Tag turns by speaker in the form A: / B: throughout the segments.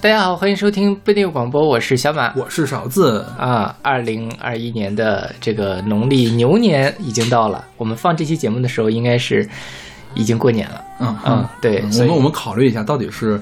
A: 大家好，欢迎收听不一定广播，我是小马，
B: 我是勺子
A: 啊。二零二一年的这个农历牛年已经到了，我们放这期节目的时候，应该是已经过年了。
B: 嗯
A: 嗯，对，
B: 我们我们考虑一下，到底是。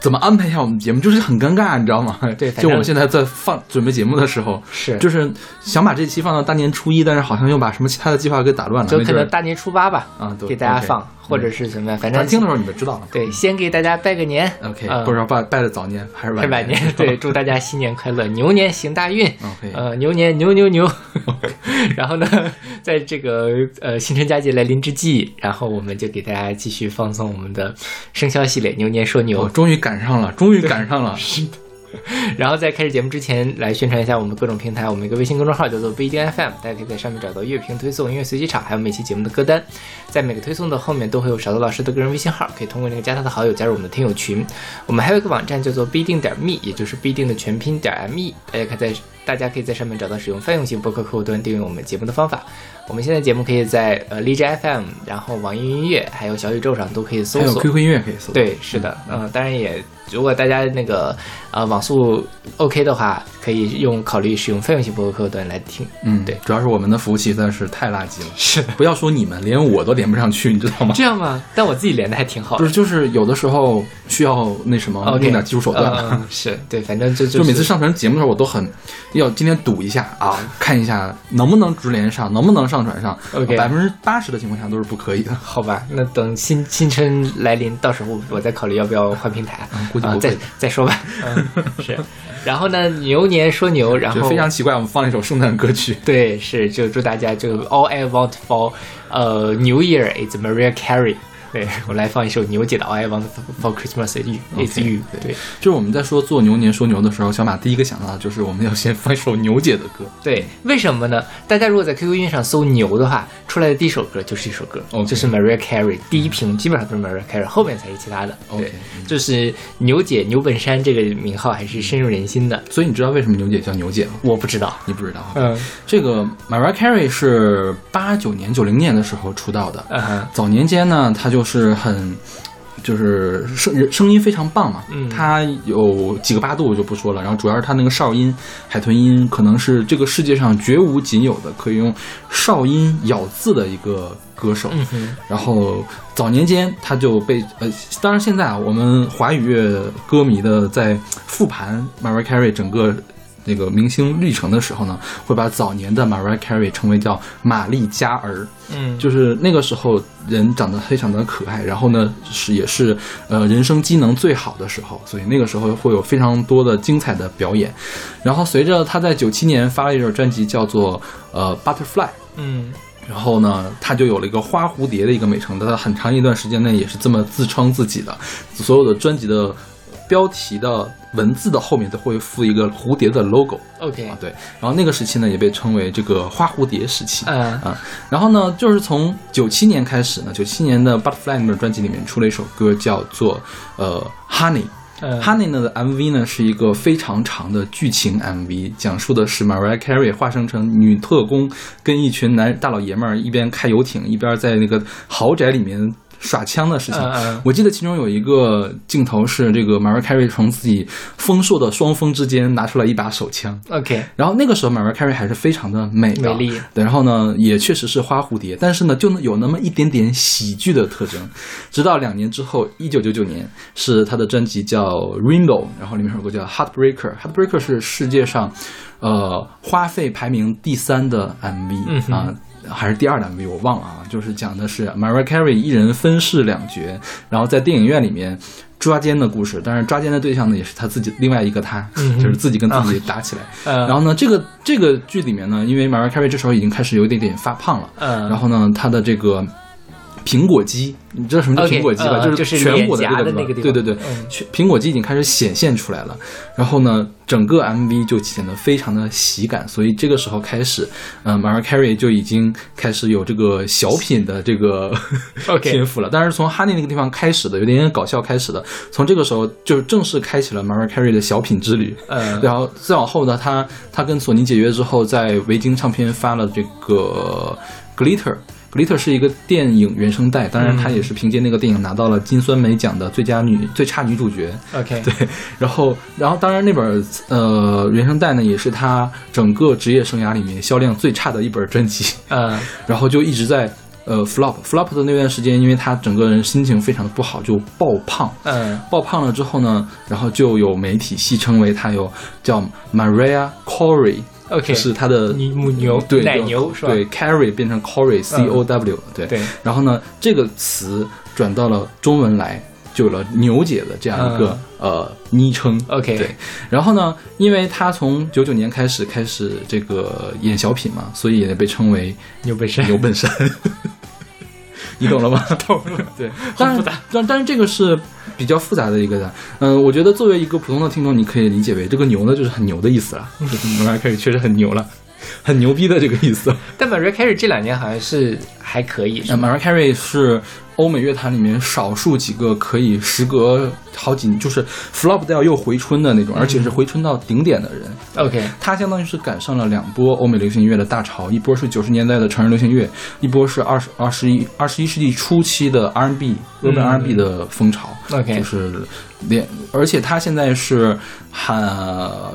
B: 怎么安排一下我们节目，就是很尴尬，你知道吗？
A: 对，
B: 就我们现在在放准备节目的时候，
A: 是
B: 就是想把这期放到大年初一，但是好像又把什么其他的计划给打乱了，
A: 就可能大年初八吧，
B: 啊，
A: 给大家放，或者是什么，反正
B: 听的时候你们知道了。
A: 对，先给大家拜个年
B: ，OK，不知道拜拜的早年还是
A: 晚年？对，祝大家新年快乐，牛年行大运
B: ，OK，
A: 呃，牛年牛牛牛。然后呢，在这个呃新春佳节来临之际，然后我们就给大家继续放送我们的生肖系列，牛年说牛，
B: 终于赶上了，终于赶上了。
A: 是的。然后在开始节目之前，来宣传一下我们各种平台。我们一个微信公众号叫做不一定 FM，大家可以在上面找到乐评推送、音乐随机场，还有每期节目的歌单。在每个推送的后面都会有勺子老师的个人微信号，可以通过那个加他的好友加入我们的听友群。我们还有一个网站叫做不一定点 me，也就是不一定的全拼点 me，大家可以在大家可以在上面找到使用泛用型博客客户端订阅我们节目的方法。我们现在节目可以在呃荔枝 FM，然后网易云音乐，还有小宇宙上都可以搜索。
B: 还有 QQ 音乐可以搜。
A: 对，是的，嗯，当然也，如果大家那个呃网速 OK 的话，可以用考虑使用泛用型博客客户端来听。
B: 嗯，
A: 对，
B: 主要是我们的服务器实在是太垃圾了。
A: 是，
B: 不要说你们，连我都连不上去，你知道吗？
A: 这样吗？但我自己连的还挺好。
B: 就是，就是有的时候需要那什么用点技术手段。
A: 嗯是对，反正就
B: 就每次上传节目的时候，我都很要今天赌一下啊，看一下能不能直连上，能不能上传上。
A: OK。
B: 百分之八十的情况下都是不可以的，
A: 好吧？那等新新春来临，到时候我再考虑要不要换平台，
B: 估计
A: 再再说吧。嗯，是。然后呢，牛年说牛，然后
B: 非常奇怪，我们放了一首圣诞歌曲。
A: 对，是就祝大家就 All I want for 呃 New Year is Mariah Carey。对我来放一首牛姐的《I Want for Christmas Is You》。对，
B: 就是我们在说做牛年说牛的时候，小马第一个想到的就是我们要先放一首牛姐的歌。
A: 对，为什么呢？大家如果在 QQ 音乐上搜“牛”的话，出来的第一首歌就是一首歌，就是 Mariah Carey。第一屏基本上都是 Mariah Carey，后面才是其他的。
B: 对，
A: 就是牛姐牛本山这个名号还是深入人心的。
B: 所以你知道为什么牛姐叫牛姐吗？
A: 我不知道，
B: 你不知道？
A: 嗯，
B: 这个 Mariah Carey 是八九年、九零年的时候出道的。
A: 嗯，
B: 早年间呢，她就是很。就是声声音非常棒嘛，
A: 嗯，
B: 他有几个八度我就不说了，然后主要是他那个哨音、海豚音，可能是这个世界上绝无仅有的可以用哨音咬字的一个歌手。
A: 嗯
B: 然后早年间他就被呃，当然现在啊，我们华语乐歌迷的在复盘 Mariah Carey 整个。那个明星历程的时候呢，会把早年的 Mariah Carey 称为叫玛丽佳儿，
A: 嗯，
B: 就是那个时候人长得非常的可爱，然后呢是也是呃人生机能最好的时候，所以那个时候会有非常多的精彩的表演。然后随着他在九七年发了一首专辑叫做呃 Butterfly，
A: 嗯，
B: 然后呢他就有了一个花蝴蝶的一个美称，他很长一段时间内也是这么自称自己的，所有的专辑的标题的。文字的后面都会附一个蝴蝶的 logo。
A: OK
B: 啊，对。然后那个时期呢，也被称为这个花蝴蝶时期。
A: 嗯
B: 啊。然后呢，就是从九七年开始呢，九七年的 Butterfly 的专辑里面出了一首歌，叫做呃 Honey。Honey 呢的 MV 呢是一个非常长的剧情 MV，讲述的是 Mariah Carey 化身成女特工，跟一群男大老爷们儿一边开游艇，一边在那个豪宅里面。耍枪的事情，我记得其中有一个镜头是这个 Mariah Carey 从自己丰硕的双峰之间拿出来一把手枪。
A: OK，
B: 然后那个时候 Mariah Carey 还是非常的美
A: 美丽，
B: 对，然后呢也确实是花蝴蝶，但是呢就有那么一点点喜剧的特征。直到两年之后，一九九九年是他的专辑叫 Rainbow，然后里面有个叫 Heartbreaker，Heartbreaker 是世界上呃花费排名第三的 MV 啊。还是第二档 MV 我忘了啊，就是讲的是 Mariah Carey 一人分饰两角，然后在电影院里面抓奸的故事，但是抓奸的对象呢也是他自己另外一个他，就是自己跟自己打起来。然后呢，这个这个剧里面呢，因为 Mariah Carey 这时候已经开始有一点点发胖了，然后呢，他的这个。苹果肌，你知道什么叫苹果肌吧？
A: 就是
B: 颧骨的
A: 那个
B: 地方。对对对，苹果肌已经开始显现出来了。然后呢，整个 MV 就显得非常的喜感。所以这个时候开始，嗯，Mariah Carey 就已经开始有这个小品的这个 天赋了。但是从 Honey 那个地方开始的，有点点搞笑开始的。从这个时候就正式开启了 Mariah Carey 的小品之旅。
A: 嗯，
B: 然后再往后呢，他他跟索尼解约之后，在维京唱片发了这个 Glitter。Glitter 是一个电影原声带，当然她也是凭借那个电影拿到了金酸梅奖的最佳女最差女主角。
A: OK，
B: 对，然后然后当然那本呃原声带呢，也是她整个职业生涯里面销量最差的一本专辑。
A: 嗯
B: 然后就一直在呃 flop flop 的那段时间，因为他整个人心情非常的不好，就爆胖。
A: 嗯
B: 爆胖了之后呢，然后就有媒体戏称为他有叫 Maria Corey，
A: ，OK，
B: 就是它的
A: 母牛
B: 对
A: 奶牛是吧？
B: 对 Carry 变成 Corey C O W，、对
A: 对，
B: 然后呢，这个词转到了中文来，就有了牛姐的这样一个、呃昵称。
A: 嗯 OK
B: 对，然后呢，因为她从九九年开始开始这个演小品嘛，所以也被称为
A: 牛本山
B: 牛本山。你懂了吗？
A: 懂了。
B: 对，
A: 但是，
B: 但但是这个是比较复杂的一个的。嗯、我觉得作为一个普通的听众，你可以理解为这个牛呢就是很牛的意思了，就是 Mariah Carey 确实很牛了，很牛逼的这个意思。
A: 但 Mariah Carey 这两年好像是还可以，
B: 那？Mariah Carey 是欧美乐坛里面少数几个可以时隔好几就是 flop 掉又回春的那种，而且是回春到顶点的人。
A: OK，
B: 他相当于是赶上了两波欧美流行音乐的大潮，一波是九十年代的成人流行乐，一波是二十二十一二十一世纪初期的 R&B、日本 R&B 的风潮。
A: OK
B: 就是连，而且他现在是喊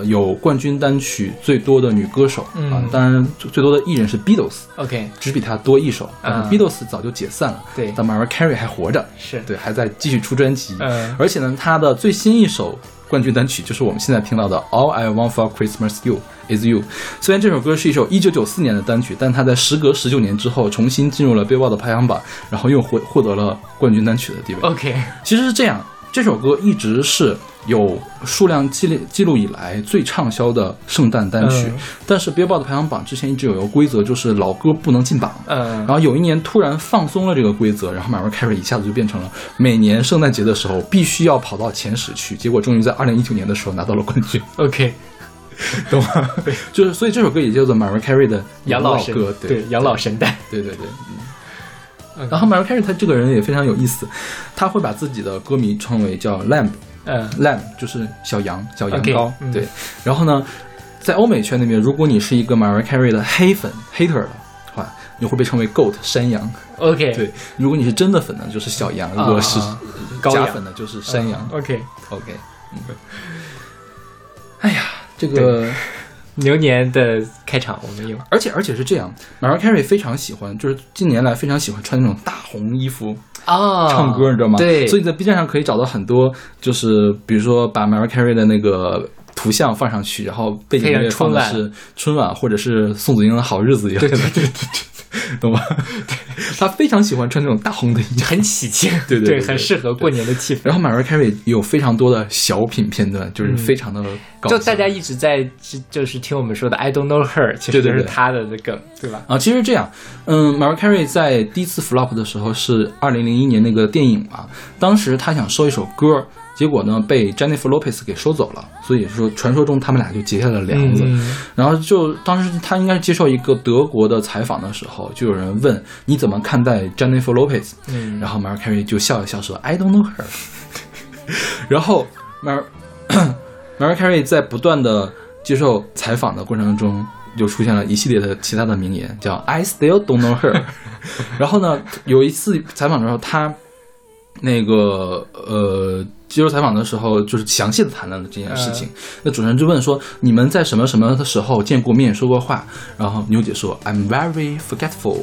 B: 有冠军单曲最多的女歌手、
A: 嗯
B: 啊，当然最多的艺人是
A: Beatles，OK，
B: 只比他多一首，
A: 嗯。
B: Beatles 早就解散了，
A: 对。
B: 但 Mariah Carey 还活着，
A: 是。
B: 对，还在继续出专辑，
A: 嗯。
B: 而且呢，他的最新一首冠军单曲就是我们现在听到的《All I Want for Christmas You Is You》。虽然这首歌是一首1994年的单曲，但它在时隔19年之后重新进入了 Billboard 的排行榜，然后又获获得了冠军单曲的地位。
A: OK，
B: 其实是这样，这首歌一直是有数量记录记录以来最畅销的圣诞单曲，
A: 嗯。
B: 但是 Billboard 排行榜之前一直有一个规则，就是老歌不能进榜。
A: 嗯。
B: 然后有一年突然放松了这个规则，然后 Mariah Carey 一下子就变成了每年圣诞节的时候必须要跑到前十去，结果终于在二零一九年的时候拿到了冠军
A: ，OK，
B: 懂吗？就是所以这首歌也叫做 Mariah Carey 的
A: 养老
B: 歌，对。
A: 养老神代，
B: 对对对。嗯然后 Mariah Carey 他这个人也非常有意思，他会把自己的歌迷称为叫 lamb
A: 嗯。
B: Lamb 就是小羊小羊羔
A: 嗯。
B: 对。然后呢，在欧美圈那边，如果你是一个 Mariah Carey 的黑粉 hater 的话，你会被称为 goat 山羊。
A: OK，
B: 对，如果你是真的粉呢，就是小羊；如
A: 啊
B: 果是假粉呢，就是山羊。OK，OK，嗯。哎呀，这个，
A: 牛年的开场我们有
B: 而且而且是这样，Mariah Carey 非常喜欢，就是近年来非常喜欢穿那种大红衣服
A: 啊
B: 唱歌，你知道吗？
A: 对，
B: 所以在 B 站上可以找到很多，就是比如说把 Mariah Carey 的那个。图像放上去，然后背景音乐放的是春晚或者是宋祖英的好日子一样的，对对对，懂吧？对，他非常喜欢穿这种大红的衣服，
A: 很喜庆，
B: 对对
A: 很适合过年的气氛。
B: 然后 Mariah Carey 有非常多的小品片段，就是非常的搞笑。
A: 就大家一直在就就是听我们说的 I don't know her，其实就是他的这个，对吧？
B: 啊，其实这样，嗯，Mariah Carey 在第一次 flop 的时候是二零零一年那个电影嘛，当时他想说一首歌。结果呢，被 Jennifer Lopez 给收走了，所以说传说中他们俩就结下了梁子。
A: 嗯、
B: 然后就当时他应该是接受一个德国的采访的时候，就有人问你怎么看待 Jennifer Lopez，、
A: 嗯、
B: 然后 Mariah Carey 就笑一笑说 I don't know her。然后 Mar Mariah Carey 在不断的接受采访的过程中，就出现了一系列的其他的名言，叫 I still don't know her。然后呢，有一次采访的时候，他那个呃。接受采访的时候，就是详细的谈论了这件事情。
A: 嗯、
B: 那主持人就问说：“你们在什么什么的时候见过面、说过话？”然后牛姐说：“I'm very forgetful，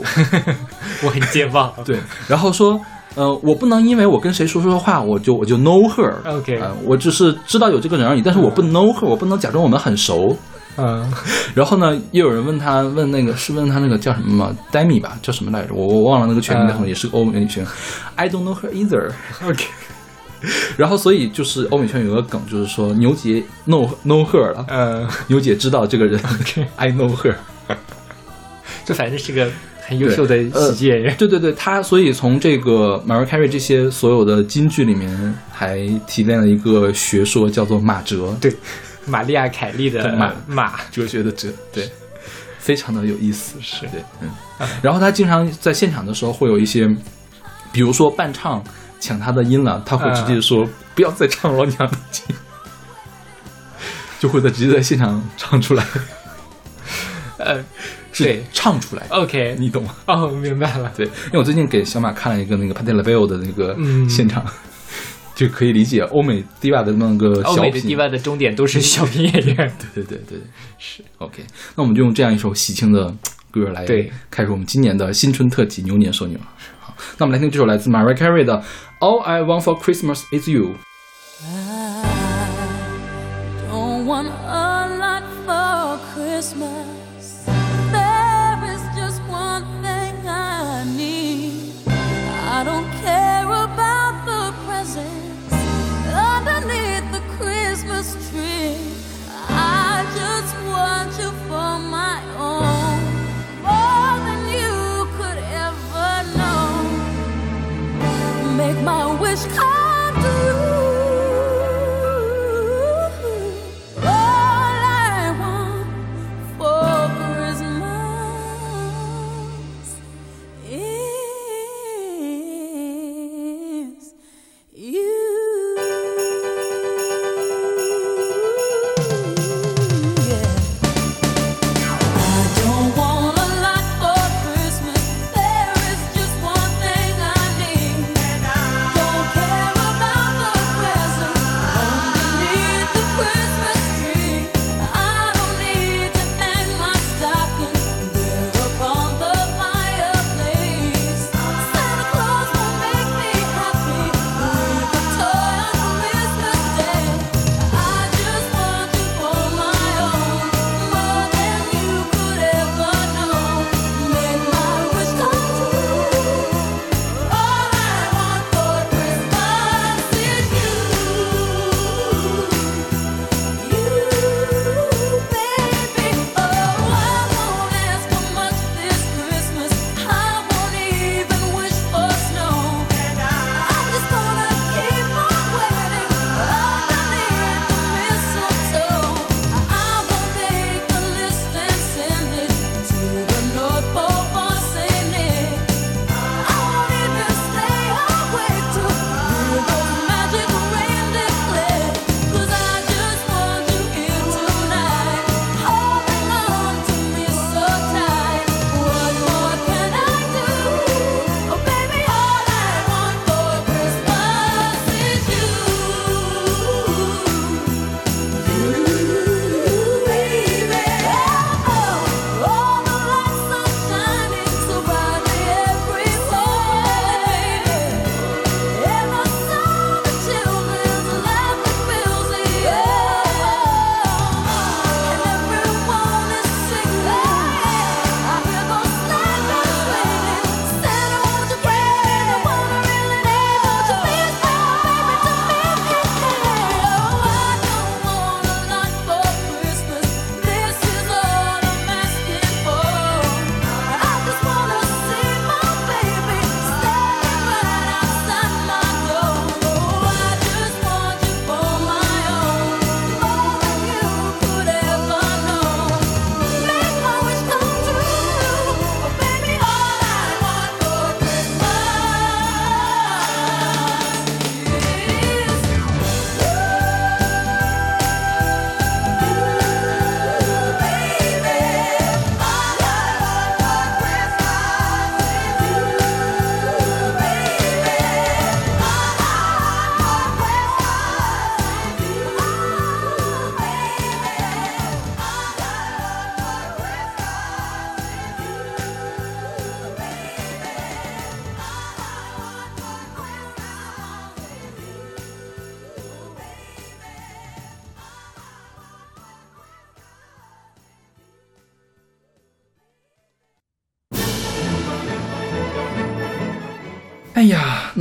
A: 我很健忘。”
B: 对，然后说：“呃，我不能因为我跟谁说说话，我就我就 know her。
A: OK，、
B: 呃、我只是知道有这个人而已，但是我不 know her，、嗯、我不能假装我们很熟。”
A: 嗯，
B: 然后呢，又有人问他，问那个是问他那个叫什么吗？Demi 吧，叫什么来着？我我忘了那个全名，但是也是个欧美女生。I don't know her either。
A: OK。
B: 然后，所以就是欧美圈有个梗，就是说牛姐 know know her 了，
A: 嗯，
B: 牛姐知道这个人，I know her，
A: 这反正是个很优秀的喜剧演员。
B: 对对对，他所以从这个 Mariah Carey 这些所有的金句里面，还提炼了一个学说，叫做马哲，
A: 对，玛利亚凯莉的
B: 马
A: 马。
B: 哲学的哲，对，非常的有意思，
A: 是。
B: 对，嗯，然后他经常在现场的时候会有一些，比如说伴唱。抢他的音了，他会直接说：“
A: 嗯、
B: 不要再唱老娘的经。” 就会在直接在现场唱出来。
A: 呃，
B: 是
A: 对
B: 唱出来
A: ，OK，
B: 你懂吗？
A: 哦，明白了。
B: 对，因为我最近给小马看了一个那个 Patti LaBelle 的那个
A: 嗯
B: 现场，就可以理解欧美 diva 的那个
A: 欧美 diva 的终点都是小品演员。
B: 对对对对，是 OK。那我们就用这样一首喜庆的歌来
A: 对
B: 开始我们今年的新春特辑牛年说女儿。好，那我们来听这首来自 Mariah Carey 的《All I Want for Christmas Is You》。
C: Don't want a lot for Christmas. wish I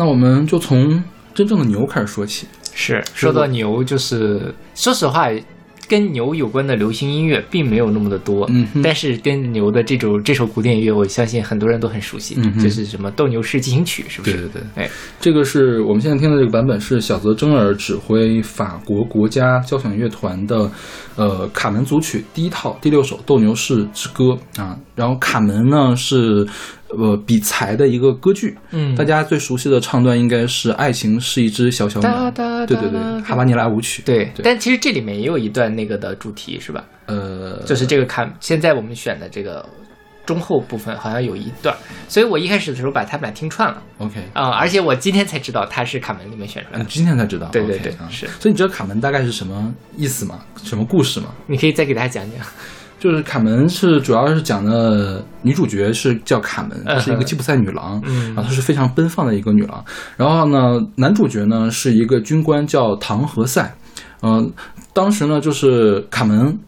B: 那我们就从真正的牛开始说起。
A: 是说到牛，就是说实话，跟牛有关的流行音乐并没有那么的多，
B: 嗯
A: 但是跟牛的这种这首古典音乐，我相信很多人都很熟悉，
B: 嗯哼
A: 就是什么《斗牛士进行曲》，是不是？
B: 对对对
A: 哎，
B: 这个是我们现在听的这个版本是小泽征尔指挥法国国家交响乐团的，呃，卡门组曲第一套第六首《斗牛士之歌》啊。然后卡门呢是呃比才的一个歌剧，
A: 嗯
B: 大家最熟悉的唱段应该是《爱情是一只小小鸟对对对，
A: 哒
B: 哈巴尼拉舞曲，
A: 对，
B: 对
A: 但其实这里面也有一段那个的主题，是吧？
B: 呃，
A: 就是这个卡，现在我们选的这个中后部分好像有一段，所以我一开始的时候把他们俩听串了
B: OK，
A: 啊、而且我今天才知道他是卡门里面选出来的。
B: 今天才知道？
A: 对对对
B: 啊
A: 是
B: 所以你知道卡门大概是什么意思吗？什么故事吗？
A: 你可以再给大家讲讲。
B: 就是卡门是主要是讲的女主角是叫卡门，
A: 嗯哼
B: 是一个吉普赛女郎，
A: 嗯
B: 然后她是非常奔放的一个女郎。然后呢，男主角呢是一个军官叫唐和塞，嗯、当时呢就是卡门，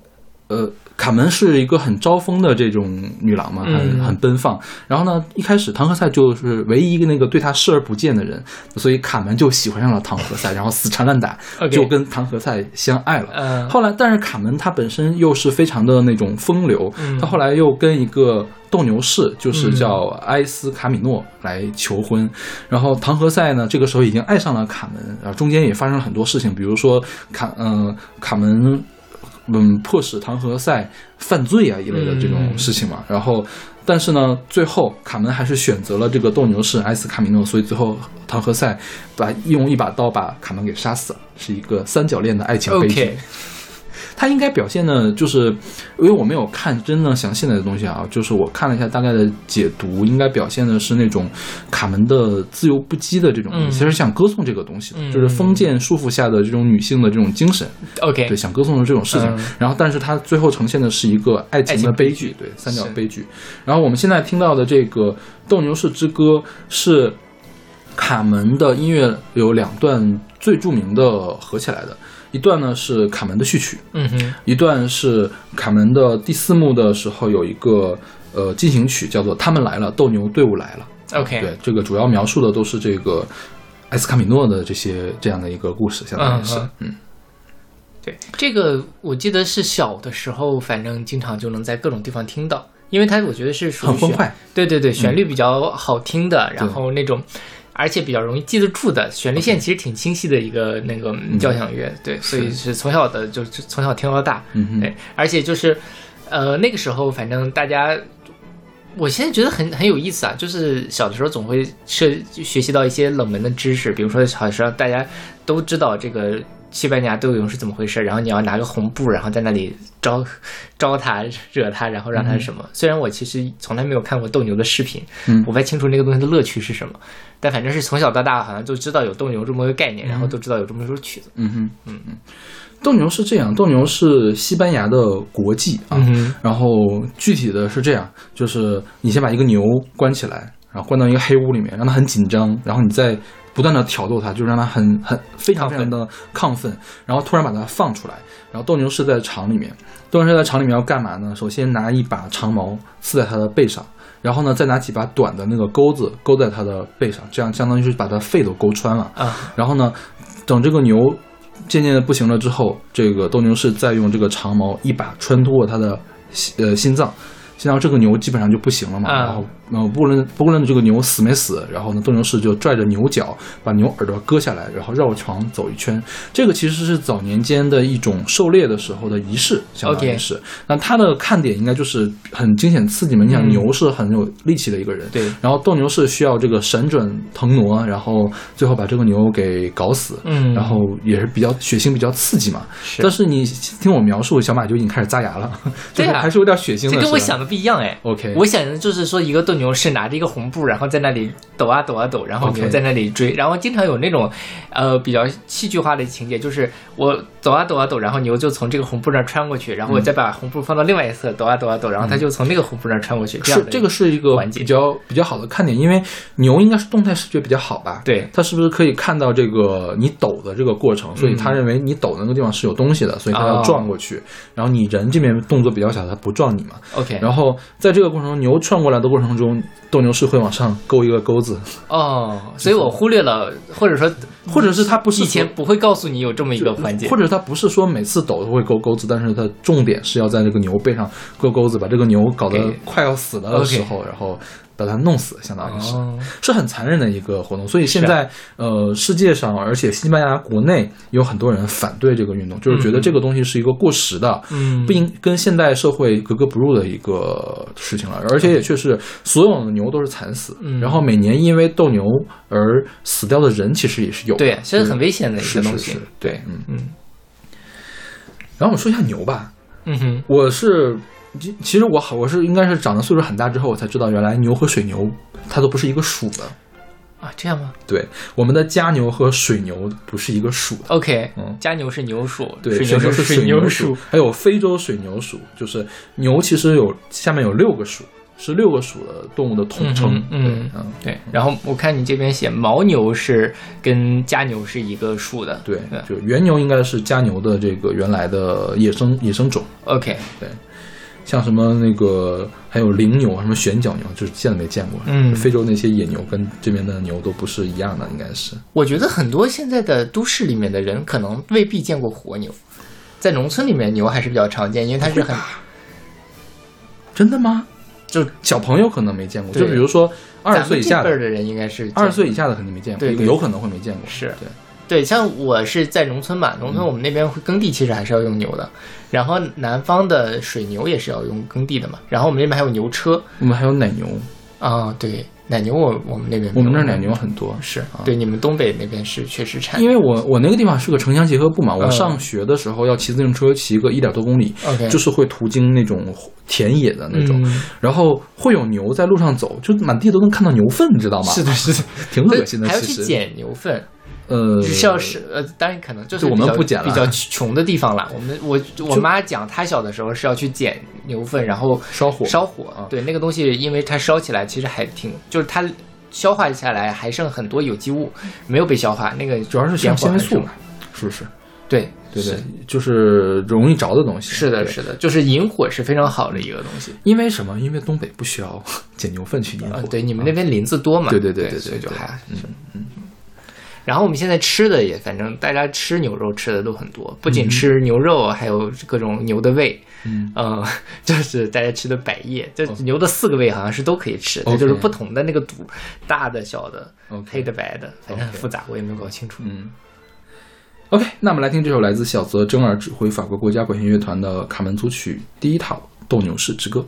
B: 呃。卡门是一个很招风的这种女郎嘛，很
A: 嗯
B: 很奔放。然后呢，一开始唐和塞就是唯一一个那个对她视而不见的人，所以卡门就喜欢上了唐和塞，然后死缠烂打就跟唐和塞相爱了。
A: 嗯
B: 后来，但是卡门他本身又是非常的那种风流，
A: 嗯
B: 他后来又跟一个斗牛士，就是叫埃斯卡米诺来求婚。然后唐和塞呢，这个时候已经爱上了卡门，然后中间也发生了很多事情，比如说卡嗯、卡门。嗯，迫使唐和塞犯罪啊一类的这种事情嘛，然后，但是呢，最后卡门还是选择了这个斗牛士埃斯卡米诺，所以最后唐和塞把用一把刀把卡门给杀死了，是一个三角恋的爱情悲剧。他应该表现的就是，因为我没有看真正详细的东西啊，就是我看了一下大概的解读，应该表现的是那种卡门的自由不羁的这种，
A: 嗯。
B: 其实想歌颂这个东西的，
A: 嗯。
B: 就是封建束缚下的这种女性的这种精神
A: ，OK，
B: 对，想歌颂的这种事情。
A: 嗯。
B: 然后，但是它最后呈现的是一个爱情的悲剧，对，三角悲剧。然后我们现在听到的这个《斗牛士之歌》是卡门的音乐有两段最著名的合起来的，一段呢是卡门的序曲，
A: 嗯哼，
B: 一段是卡门的第四幕的时候有一个呃进行曲，叫做《他们来了，斗牛队伍来了》。
A: OK
B: 对，这个主要描述的都是这个埃斯卡米诺的这些这样的一个故事，相当于是
A: 嗯，
B: 嗯
A: 对，这个我记得是小的时候，反正经常就能在各种地方听到，因为它我觉得是属于
B: 很欢快。
A: 对对对，旋律比较好听的，然后那种。而且比较容易记得住的旋律线，其实挺清晰的一个那个交响乐，对，所以是从小的就就从小听到大，对，而且就是，呃，那个时候反正大家，我现在觉得很很有意思啊，就是小的时候总会涉学习到一些冷门的知识，比如说小时候大家都知道这个西班牙斗牛是怎么回事，然后你要拿个红布，然后在那里招 招他、惹他，然后让他什么。虽然我其实从来没有看过斗牛的视频，
B: 嗯
A: 我不太清楚那个东西的乐趣是什么，但反正是从小到大好像就知道有斗牛这么个概念，然后都知道有这么一首曲子。
B: 嗯哼，嗯嗯，斗牛是这样，斗牛是西班牙的国技啊。
A: 嗯
B: 然后具体的是这样，就是你先把一个牛关起来，然后关到一个黑屋里面，让它很紧张，然后你再不断的挑逗它，就让它很很非常非常的亢奋，然后突然把它放出来。然后斗牛士在场里面，斗牛士在场里面要干嘛呢？首先拿一把长矛刺在它的背上，然后呢再拿几把短的那个钩子勾在它的背上，这样相当于是把它肺都勾穿了。
A: 啊，
B: 然后呢，等这个牛渐渐的不行了之后，这个斗牛士再用这个长矛一把穿透过他的心呃心脏，心脏这个牛基本上就不行了嘛。
A: 啊
B: 然后呃不论不论这个牛死没死，然后呢斗牛士就拽着牛角把牛耳朵割下来，然后绕床走一圈。这个其实是早年间的一种狩猎的时候的仪式，相当于是。那它的看点应该就是很惊险刺激嘛。你想
A: 嗯
B: 牛是很有力气的一个人，
A: 对，
B: 然后斗牛士需要这个神准腾挪，然后最后把这个牛给搞死，
A: 嗯
B: 然后也是比较血腥、比较刺激嘛。
A: 是
B: 但是你听我描述，小马就已经开始扎牙了，就是
A: 对啊
B: 还是有点血腥的。
A: 这跟我想的不一样哎。
B: OK
A: 我想的就是说，一个斗牛士拿着一个红布，然后在那里抖啊抖啊抖，然后牛在那里追，然后经常有那种，呃，比较戏剧化的情节，就是我抖啊抖啊抖，然后牛就从这个红布那儿穿过去，然后我再把红布放到另外一侧，抖啊抖啊抖，然后它就从那个红布那儿穿过去。这样
B: 是这个是一个比较比较好的看点，因为牛应该是动态视觉比较好吧？
A: 对
B: 它是不是可以看到这个你抖的这个过程？所以他认为你抖的那个地方是有东西的，所以他要
A: 哦
B: 撞过去。然后你人这边动作比较小，他不撞你嘛。
A: OK，
B: 然后在这个过程中，牛窜过来的过程中，斗牛士会往上勾一个钩子，
A: 哦，所以我忽略了，或者说，
B: 或者是他不是
A: 以前不会告诉你有这么一个环节。
B: 或，者他不是说每次抖都会勾钩子，但是他重点是要在这个牛背上勾钩子，把这个牛搞得快要死了的时候，然后把它弄死，相当于是。
A: 哦。
B: 是很残忍的一个活动，所以现在、呃，世界上，而且西班牙国内有很多人反对这个运动，就是觉得这个东西是一个过时的，
A: 嗯。
B: 不应跟现代社会格格不入的一个事情了。而且也确实，所有的牛都是惨死，
A: 嗯。
B: 然后每年因为斗牛而死掉的人其实也是有的，
A: 对，其实很危险的一
B: 是
A: 个东西。
B: 是是，对，嗯。
A: 嗯。
B: 然后我们说一下牛吧，
A: 嗯哼，
B: 我是其其实我好，我是应该是长得岁数很大之后，我才知道原来牛和水牛它都不是一个属的。
A: 啊，这样吗
B: 对，我们的家牛和水牛不是一个属的。
A: ？OK，
B: 嗯
A: 家牛是牛属，
B: 对，
A: 水牛
B: 牛是
A: 水
B: 牛
A: 属。，
B: 还有非洲水牛属，就是牛其实有下面有六个属，是六个属的动物的统称。
A: 嗯嗯
B: 对
A: 然后我看你这边写牦牛是跟家牛是一个属的，
B: 对，就原牛应该是家牛的这个原来的野生野生种。
A: OK，
B: 像什么那个还有羚牛，什么旋角牛，就是现在没见过。
A: 嗯
B: 非洲那些野牛跟这边的牛都不是一样的，应该是。
A: 我觉得很多现在的都市里面的人可能未必见过活牛，在农村里面牛还是比较常见，因为它是很
B: 真的吗？
A: 就
B: 小朋友可能没见过，就比如说二十岁以下的，
A: 这的人应该是见
B: 二十岁以下的肯定没见过，
A: 对对
B: 有可能会没见过。
A: 是
B: 对，
A: 对，像我是在农村嘛，农村我们那边会耕地，其实还是要用牛的。然后南方的水牛也是要用耕地的嘛。然后我们那边还有牛车
B: 我们还有奶牛，
A: 啊，对，奶牛我我们那边
B: 我们那儿奶牛很多。
A: 是对，你们东北那边是确实产
B: 因为我我那个地方是个城乡结合部嘛，我
A: 嗯
B: 上学的时候要骑自行车骑个一点多公里就是会途经那种田野的那种，
A: 嗯
B: 然后会有牛在路上走，就满地都能看到牛粪，你知道吗？
A: 是的，是的，
B: 挺恶心的。
A: 还要
B: 其实，
A: 去捡牛粪，
B: 呃，
A: 是要是呃，当然可能就是
B: 就我们不捡了
A: 比较穷的地方啦。我们我我妈讲，她小的时候是要去捡牛粪，然后
B: 烧火
A: 烧火
B: 啊。
A: 对，那个东西，因为它烧起来其实还挺，就是它消化下来还剩很多有机物没有被消化，那个
B: 主要是纤维素嘛，是不是？
A: 对
B: 对对，就是容易着的东西。
A: 是的，是的，就是引火是非常好的一个东西。
B: 因为什么？因为东北不需要 捡牛粪去引火。
A: 啊，对，你们那边林子多嘛？
B: 对对对对对
A: 就还嗯嗯。然后我们现在吃的也，反正大家吃牛肉吃的都很多，不仅吃牛肉，还有各种牛的胃，
B: 嗯，
A: 嗯，就是大家吃的百叶，这牛的四个胃好像是都可以吃，它就是不同的那个肚，大的、小的、黑的、白的，反正很复杂，我也没有搞清楚。
B: 嗯。OK，那我们来听这首来自小泽征尔指挥法国国家管弦乐团的卡门组曲第一套《斗牛士之歌》。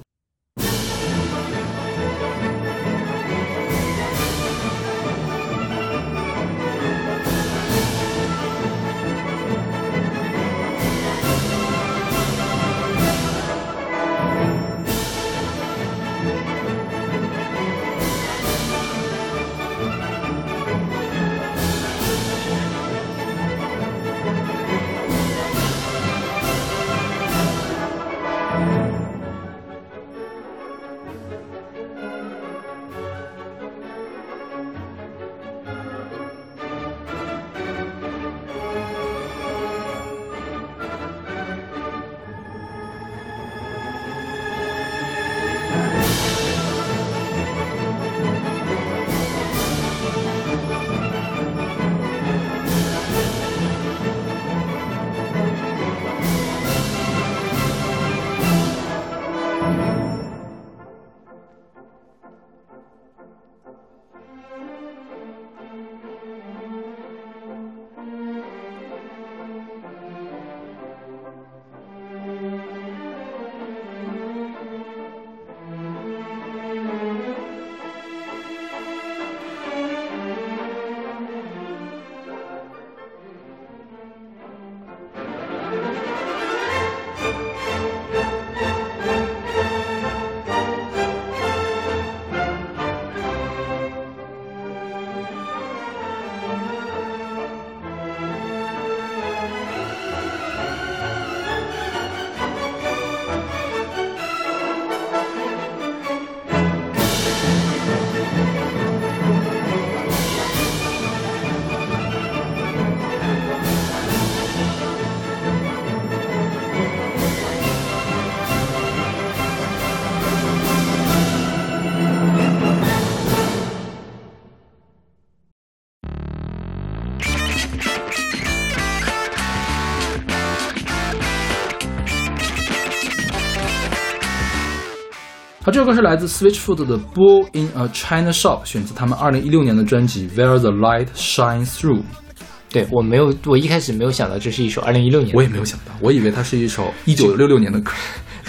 B: 这首歌是来自 Switchfoot 的《Bull in a China Shop》，选自他们二零一六年的专辑《Where the Light Shines Through》。
A: 对我没有，我一开始没有想到这是一首二零一六年的歌，
B: 我也没有想到，我以为它是一首一九六六年的歌。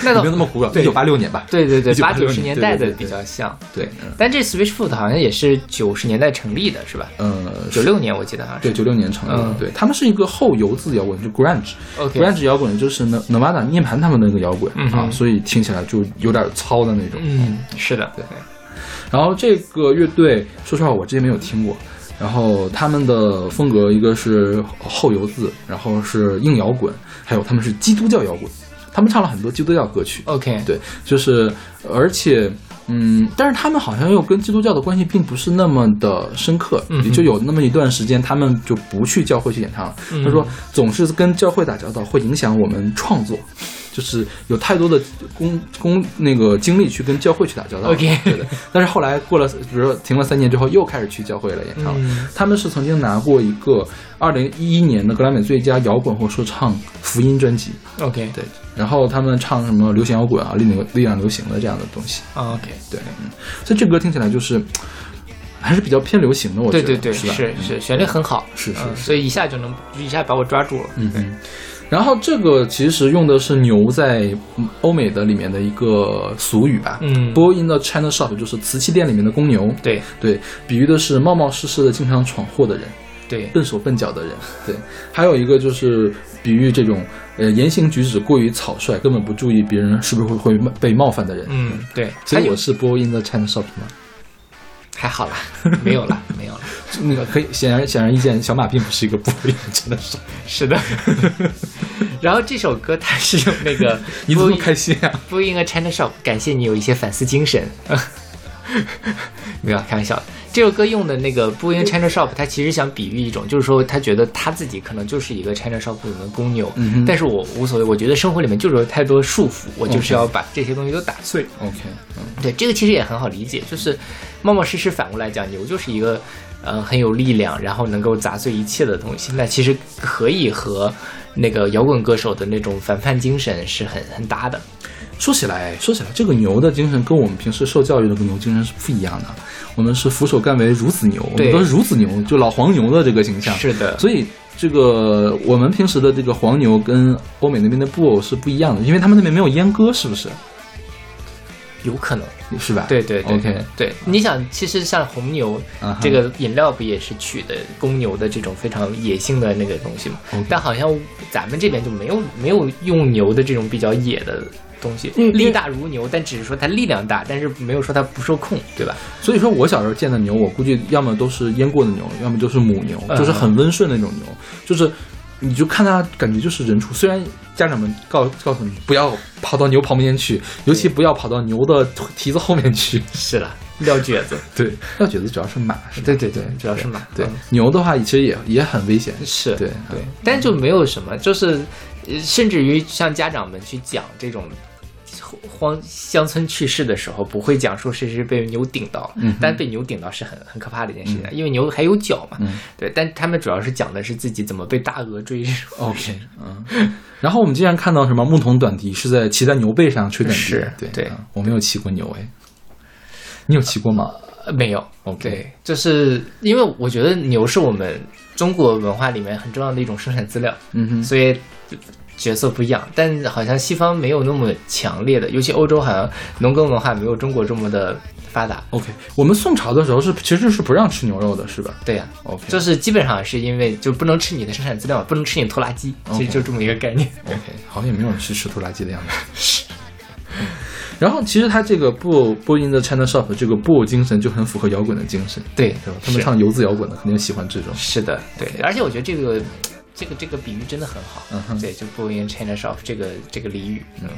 A: 那倒
B: 没有那么古老，
A: 对
B: 一九八六年吧。
A: 对对对
B: ，1986
A: 八九十年代的比较像。
B: 对，嗯
A: 但这 Switchfoot 好像也是九十年代成立的，是吧？
B: 嗯，
A: 九六年我记得好像是。
B: 对九六年成立的
A: 嗯，
B: 对他们是一个后游字摇滚，就 grunge。OK，grunge 摇滚就是 n e v a d a 涅盘他们的那个摇滚
A: 嗯
B: 啊，所以听起来就有点糙的那种。
A: 嗯，是的，
B: 对然后这个乐队，说实话我之前没有听过。然后他们的风格一个是后游字，然后是硬摇滚，还有他们是基督教摇滚，他们唱了很多基督教歌曲。
A: OK，
B: 对，就是而且。嗯，但是他们好像又跟基督教的关系并不是那么的深刻，
A: 嗯
B: 也就有那么一段时间，他们就不去教会去演唱了。
A: 嗯
B: 他说，总是跟教会打交道会影响我们创作，就是有太多的工工那个精力去跟教会去打交道。
A: OK
B: 对的。但是后来过了，比如说停了三年之后，又开始去教会了演唱了。
A: 嗯
B: 他们是曾经拿过一个二零一一年的格莱美最佳摇滚或说唱福音专辑。
A: OK，
B: 对，然后他们唱什么流行摇滚啊、力量力量流行的这样的东西。
A: 啊 OK，
B: 对，嗯，所以这歌听起来就是还是比较偏流行的，我觉得
A: 对对对，
B: 是？
A: 是是，旋律很好，
B: 是是
A: 所以一下就能一下把我抓住了。
B: 嗯嗯。然后这个其实用的是牛在嗯欧美的里面的一个俗语吧，
A: 嗯。
B: B o y in the China shop 就是瓷器店里面的公牛，
A: 对。
B: 对，比喻的是冒冒失失的经常闯祸的人，
A: 对，
B: 笨手笨脚的人，对。还有一个就是比喻这种呃言行举止过于草率，根本不注意别人是不是会会被冒犯的人，
A: 嗯对，
B: 所以我是 boy in the China shop 吗？
A: 还好啦，没有了，没有了。
B: 那个可以显然显而易见，小马并不是一个 boy in the China shop。
A: 是的。然后这首歌它是用那个
B: 你怎么开心啊
A: ？b o y in a China Shop，感谢你有一些反思精神。没有开玩笑，这首歌用的那个 b o y in a China Shop，它其实想比喻一种，就是说他觉得他自己可能就是一个 China Shop 里面的公牛，
B: 嗯
A: 但是我无所谓，我觉得生活里面就是有太多束缚，我就是要把这些东西都打碎。
B: OK，嗯
A: 对，这个其实也很好理解，就是冒冒失失反过来讲，牛就是一个呃很有力量，然后能够砸碎一切的东西。那其实可以和那个摇滚歌手的那种反叛精神是很很搭的。
B: 说起来，说起来，这个牛的精神跟我们平时受教育的牛精神是不一样的。我们是俯首甘为孺子牛，我们
A: 对
B: 都是孺子牛，就老黄牛的这个形象。
A: 是的，
B: 所以这个我们平时的这个黄牛跟欧美那边的布偶是不一样的，因为他们那边没有阉割，是不是？
A: 有可能。
B: 是吧？
A: 对对对
B: OK
A: 对，你想，其实像红牛这个饮料不也是取的公牛的这种非常野性的那个东西吗
B: ？OK
A: 但好像咱们这边就没有没有用牛的这种比较野的东西，力大如牛，但只是说它力量大，但是没有说它不受控，对吧？
B: 所以说我小时候见的牛，我估计要么都是阉过的牛，要么就是母牛，
A: 嗯
B: 就是很温顺的那种牛，就是你就看他感觉就是人畜。虽然家长们告告诉你不要跑到牛旁边去，尤其不要跑到牛的蹄子后面去。
A: 是了，撂蹶子，
B: 对，撂蹶子主要是马，是吧
A: 对对对，主要是马，
B: 对
A: 嗯
B: 牛的话其实也也很危险。
A: 是，
B: 对
A: 对，但就没有什么，就是呃甚至于像家长们去讲这种。荒乡村去世的时候，不会讲说谁是被牛顶到，
B: 嗯哼
A: 但被牛顶到是很很可怕的一件事情，因为牛还有脚嘛，
B: 嗯
A: 对。但他们主要是讲的是自己怎么被大鹅追。
B: OK，嗯。然后我们经常看到什么牧童短笛是在骑在牛背上吹短笛，
A: 是
B: 对
A: 对
B: 嗯我没有骑过牛哎，你有骑过吗？
A: 呃没有
B: OK
A: 对，就是因为我觉得牛是我们中国文化里面很重要的一种生产资料，
B: 嗯哼，
A: 所以角色不一样，但好像西方没有那么强烈的，尤其欧洲好像农耕文化没有中国这么的发达。
B: OK，我们宋朝的时候是其实是不让吃牛肉的，是吧
A: 对呀、
B: ？OK，
A: 就是基本上是因为就不能吃你的生产资料，不能吃你拖拉机，其实就这么一个概念。
B: OK，好像也没有人去吃拖拉机的样子。然后其实他这个布布音的 China Shop 这个布偶精神就很符合摇滚的精神，
A: 对
B: 对吧？他们唱游子摇滚的肯定喜欢这种。
A: 是的，对，而且我觉得这个这个这个比喻真的很好。
B: 嗯哼
A: 对，就 b o in China shop 这个这个俚语，嗯，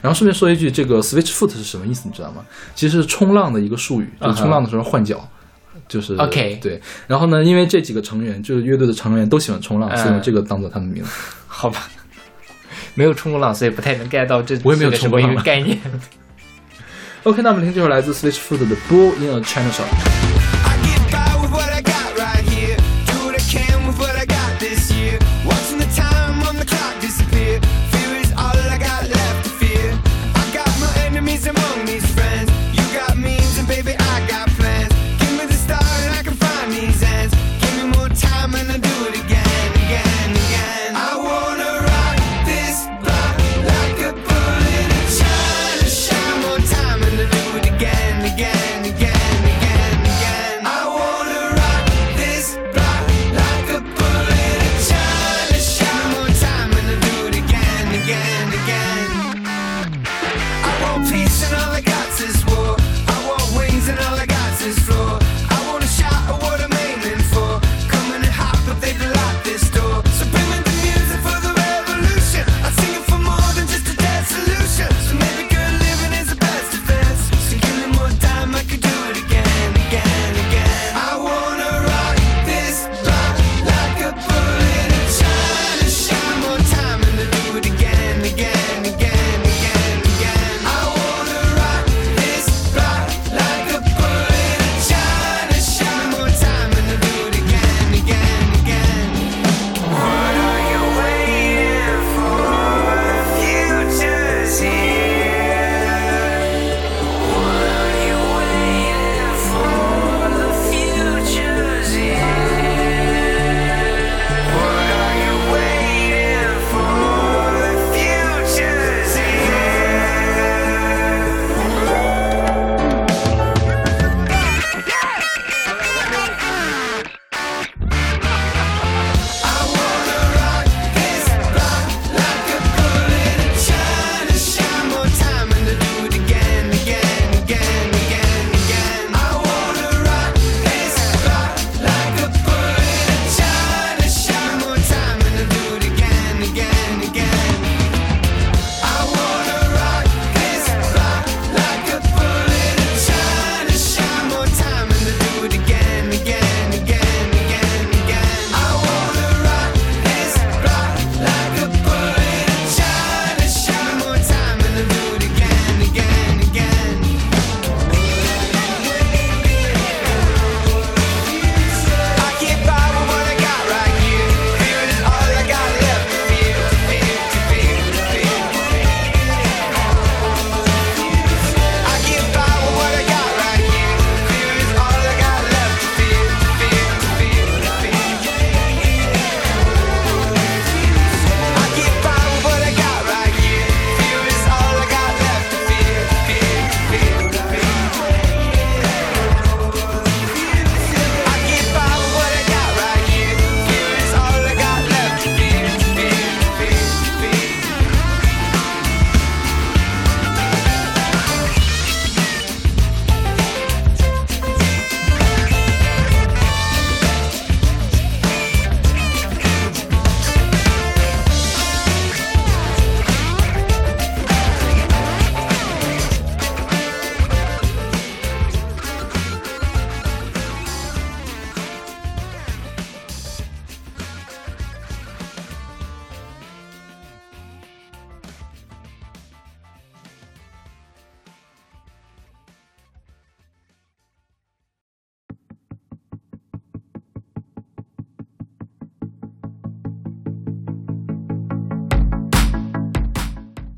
B: 然后顺便说一句，这个 switch foot 是什么意思，你知道吗？其实是冲浪的一个术语，就是冲浪的时候换脚。就是
A: 嗯 OK
B: 对，然后呢，因为这几个成员就是乐队的成员都喜欢冲浪，
A: 嗯
B: 所以用这个当做他们的名字。
A: 好吧，没有冲过浪，所以不太能 get 到这
B: 我也没有冲过浪
A: 个概念。
B: OK，那我们听这首来自 Switch Foot 的《Bull in a China Shop》。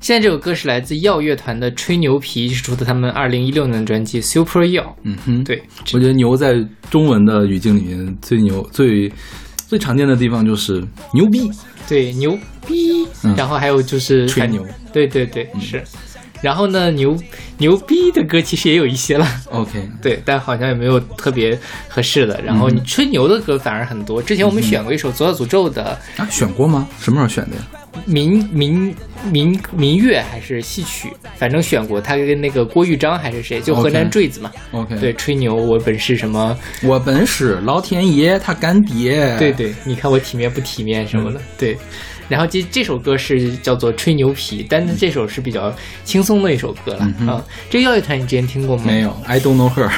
A: 现在这首歌是来自耀乐团的《吹牛皮》，是出自他们二零一六年的专辑《Super 耀》。
B: 嗯哼，
A: 对，
B: 我觉得牛在中文的语境里面最牛最最常见的地方就是牛逼，
A: 对，牛逼。
B: 嗯
A: 然后还有就是
B: 吹牛。
A: 对对对，是。然后呢，牛牛逼的歌其实也有一些了
B: ，OK，
A: 对，但好像也没有特别合适的。然后你吹牛的歌反而很多。之前我们选过一首左小诅咒的
B: 啊，选过吗？什么时候选的呀？
A: 民民民民乐还是戏曲，反正选过。他跟那个郭玉章还是谁，就河南坠子嘛。
B: OK，
A: 对，，吹牛我本是什么？
B: 我本是老天爷他干爹。
A: 对，对，你看我体面不体面什么的，对。然后这这首歌是叫做《吹牛皮》，但是这首是比较轻松的一首歌了
B: 嗯
A: 啊。这个耀乐团你之前听过吗？
B: 没有，I don't know her。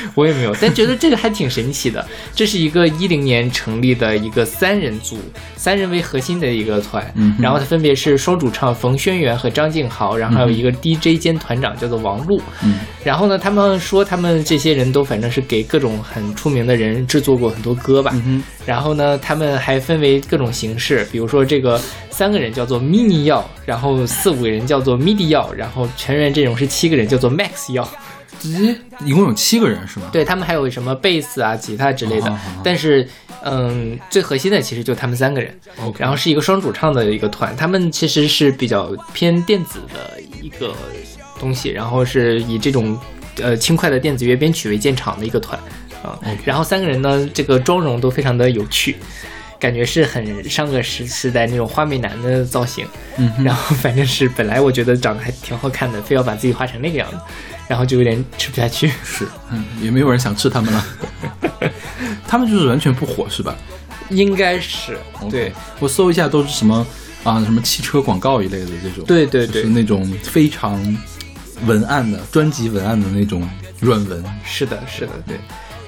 A: 我也没有，但觉得这个还挺神奇的。这是一个一零年成立的一个三人组，三人为核心的一个团。
B: 嗯
A: 然后它分别是双主唱冯轩辕和张敬豪，然后还有一个 DJ 兼团长叫做王璐。
B: 嗯
A: 然后呢，他们说他们这些人都反正是给各种很出名的人制作过很多歌吧。
B: 嗯，
A: 然后呢，他们还分为各种形式，比如说这个三个人叫做 mini 药，然后四五个人叫做 midi 药，然后全员阵容是七个人叫做 max 药。
B: 咦，一共有七个人是吗？
A: 对他们还有什么贝斯啊、吉他之类的，但是嗯，最核心的其实就他们三个人。然后是一个双主唱的一个团，他们其实是比较偏电子的一个东西，然后是以这种呃轻快的电子乐编曲为建厂的一个团啊。然后三个人呢，这个妆容都非常的有趣。感觉是很上个时时代那种花美男的造型，
B: 嗯
A: 然后反正是本来我觉得长得还挺好看的，非要把自己画成那个样子，然后就有点吃不下去。
B: 是，嗯，也没有人想吃他们了。他们就是完全不火是吧？
A: 应该是对，
B: 我搜一下都是什么啊，什么汽车广告一类的这种，
A: 对对对
B: 就是那种非常文案的专辑文案的那种软文。
A: 是的，是的，对。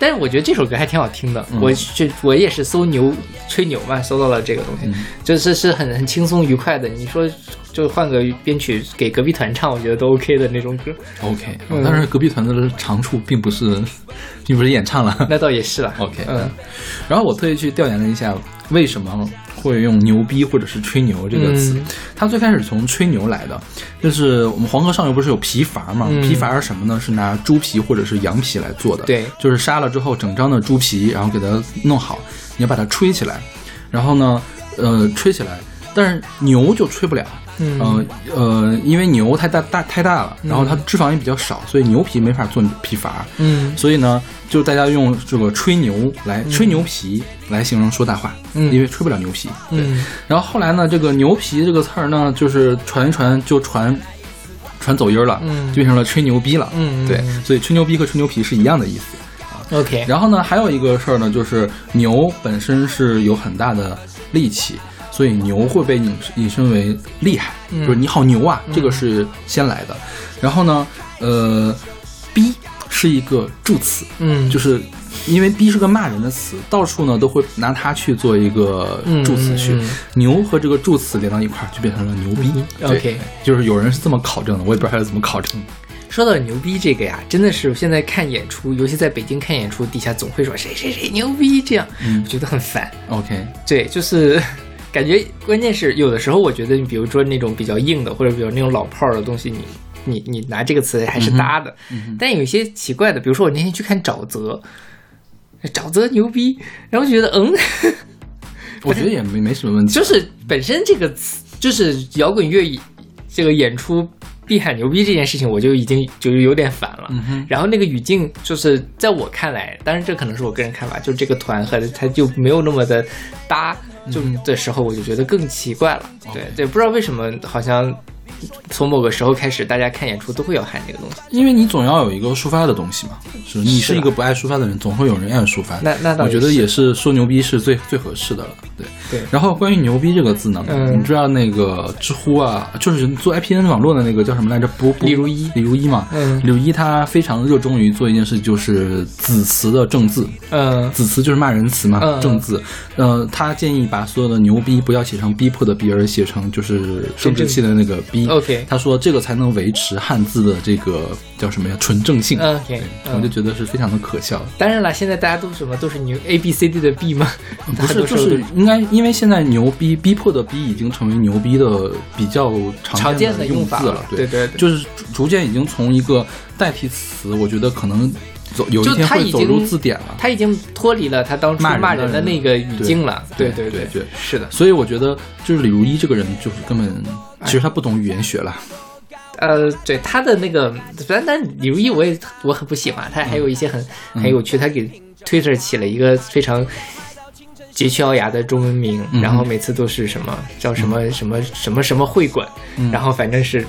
A: 但是我觉得这首歌还挺好听的，
B: 嗯
A: 我去我也是搜牛吹牛嘛，搜到了这个东西，
B: 嗯
A: 就是是很很轻松愉快的。你说就换个编曲给隔壁团唱，我觉得都 OK 的那种歌。
B: OK，、
A: 嗯
B: 但是隔壁团的长处并不是，并不是演唱了。
A: 那倒也是了
B: OK，
A: 嗯，
B: 然后我特意去调研了一下，为什么会用“牛逼”或者是“吹牛”这个词。
A: 嗯
B: 它最开始从吹牛来的，就是我们黄河上游不是有皮筏嘛？
A: 嗯
B: 皮筏是什么呢？是拿猪皮或者是羊皮来做的。
A: 对
B: 就是杀了之后整张的猪皮，然后给它弄好，你要把它吹起来，然后呢，呃，吹起来，但是牛就吹不了。
A: 嗯
B: 呃呃，因为牛太大大太大了，然后它脂肪也比较少，所以牛皮没法做皮筏。
A: 嗯
B: 所以呢，就大家用这个吹牛来吹牛皮来形容说大话，
A: 嗯
B: 因为吹不了牛皮。对，
A: 嗯
B: 然后后来呢，这个牛皮这个词儿呢，就是传一传就传传走音儿了，
A: 嗯
B: 就变成了吹牛逼了。
A: 嗯，
B: 对，所以吹牛逼和吹牛皮是一样的意思。
A: ，OK，
B: 然后呢，还有一个事儿呢，就是牛本身是有很大的力气，所以牛会被引引申为厉害，
A: 嗯
B: 就是你好牛啊，这个是先来的。然后呢，呃，逼是一个助词，
A: 嗯，
B: 就是因为逼是个骂人的词，到处呢都会拿它去做一个助词去。牛和这个助词连到一块儿，就变成了牛逼。
A: OK
B: 就是有人是这么考证的，我也不知道他是怎么考证的。
A: 说到牛逼这个呀，真的是现在看演出，尤其在北京看演出，底下总会说谁谁谁牛逼，这样，
B: 嗯
A: 我觉得很烦。
B: OK，
A: 对，就是感觉关键是有的时候，我觉得你比如说那种比较硬的，或者比如那种老炮儿的东西，你你你拿这个词还是搭的。但有一些奇怪的，比如说我那天去看沼泽，沼泽牛逼，然后觉得嗯，
B: 我觉得也没没什么问题。
A: 就是本身这个词，就是摇滚乐这个演出。必喊牛逼这件事情，我就已经就是有点烦了。
B: 嗯
A: 然后那个语境，就是在我看来，当然这可能是我个人看法，就这个团和他就没有那么的搭，就的时候我就觉得更奇怪了。对对，不知道为什么，好像从某个时候开始，大家看演出都会要喊这个东西。
B: 因为你总要有一个抒发的东西嘛，是你
A: 是
B: 一个不爱抒发的人，总会有人爱抒发。
A: 那那倒
B: 我觉得也是说牛逼是最最合适的了。对
A: 对
B: 然后关于牛逼这个字呢，
A: 嗯
B: 你知道那个知乎啊，就是做 IPN 网络的那个叫什么来着？不，不
A: 李如一
B: 李如一嘛。
A: 嗯
B: 李如一他非常热衷于做一件事，就是子词的正字。
A: 嗯
B: 子词就是骂人词嘛，
A: 嗯
B: 正字。呃，他建议把所有的牛逼不要写成逼迫的逼，而写成就是生殖器的那个逼。
A: OK
B: 他说这个才能维持汉字的这个叫什么呀纯正性。
A: ，OK，
B: 我就觉得是非常的可笑。
A: 当然了，现在大家都什么都是牛 A B C D 的 B 吗？
B: 不是，就是应该该因为现在牛逼逼迫的逼已经成为牛逼的比较
A: 常
B: 常
A: 见的
B: 用
A: 用法了
B: 字了，
A: 对对对
B: 就是逐逐渐已经从一个代替词，我觉得可能走有
A: 就
B: 一天会走入字典了。
A: 他已经脱离了他当初
B: 骂人的
A: 那个语境了。
B: 对
A: 对
B: 对对
A: 是的。
B: 所以我觉得，就是李如一这个人，就是根本其实他不懂语言学了。
A: 呃，对他的那个，但但李如一我也我很不喜欢，他还有一些很、很有趣，他给 Twitter 起了一个非常佶屈聱牙的中文名，
B: 嗯。
A: 然后每次都是什么叫什么什么什么什么会馆，然后反正是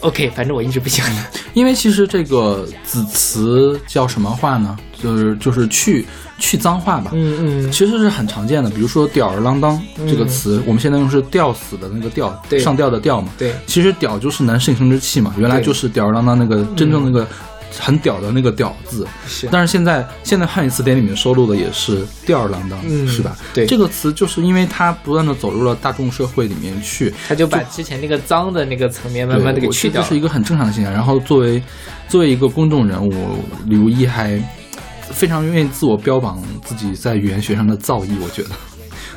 A: OK，反正我一直不喜欢。他。
B: 因为其实这个子词叫什么话呢？就是就是去去脏话吧。
A: 嗯嗯，
B: 其实是很常见的，比如说“吊儿郎当”这个词，我们现在用是吊死的那个吊，
A: 对。
B: 上吊的吊嘛。
A: 对。
B: 其实“吊”就是男性生殖器嘛，原来就是吊儿郎当那个真正那个很屌的那个“屌”字。
A: 是
B: 但是现在现在汉语词典里面收录的也是吊儿郎当，
A: 嗯
B: 是吧？
A: 对
B: 这个词就是因为它不断的走入了大众社会里面去，
A: 他就把之前那个脏的那个层面慢慢的给去掉
B: 这是一。个很正常的现象。然后作为作为一个公众人物，李如一还非常愿意自我标榜自己在语言学上的造诣，我觉得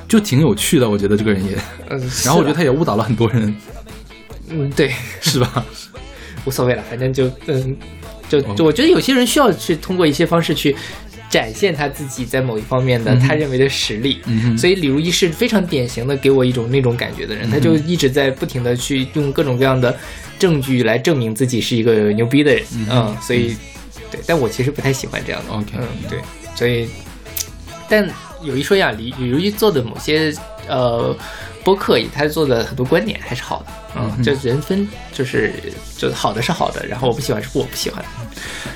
B: 就挺有趣的。我觉得这个人也，
A: 嗯，
B: 然后我觉得他也误导了很多人，
A: 嗯对，
B: 是吧？
A: 无所谓了，反正就嗯，就我觉得有些人需要去通过一些方式去展现他自己在某一方面的、他认为的实力。所以李如一是非常典型的给我一种那种感觉的人，他就一直在不停的去用各种各样的证据来证明自己是一个牛逼的人。
B: 嗯
A: 嗯，所以对，但我其实不太喜欢这样的。
B: OK
A: 嗯，对，所以 但有一说一啊，李李如一做的某些呃播客，他做的很多观点还是好的。嗯，就人分就是就好的是好的，然后我不喜欢是我不喜欢。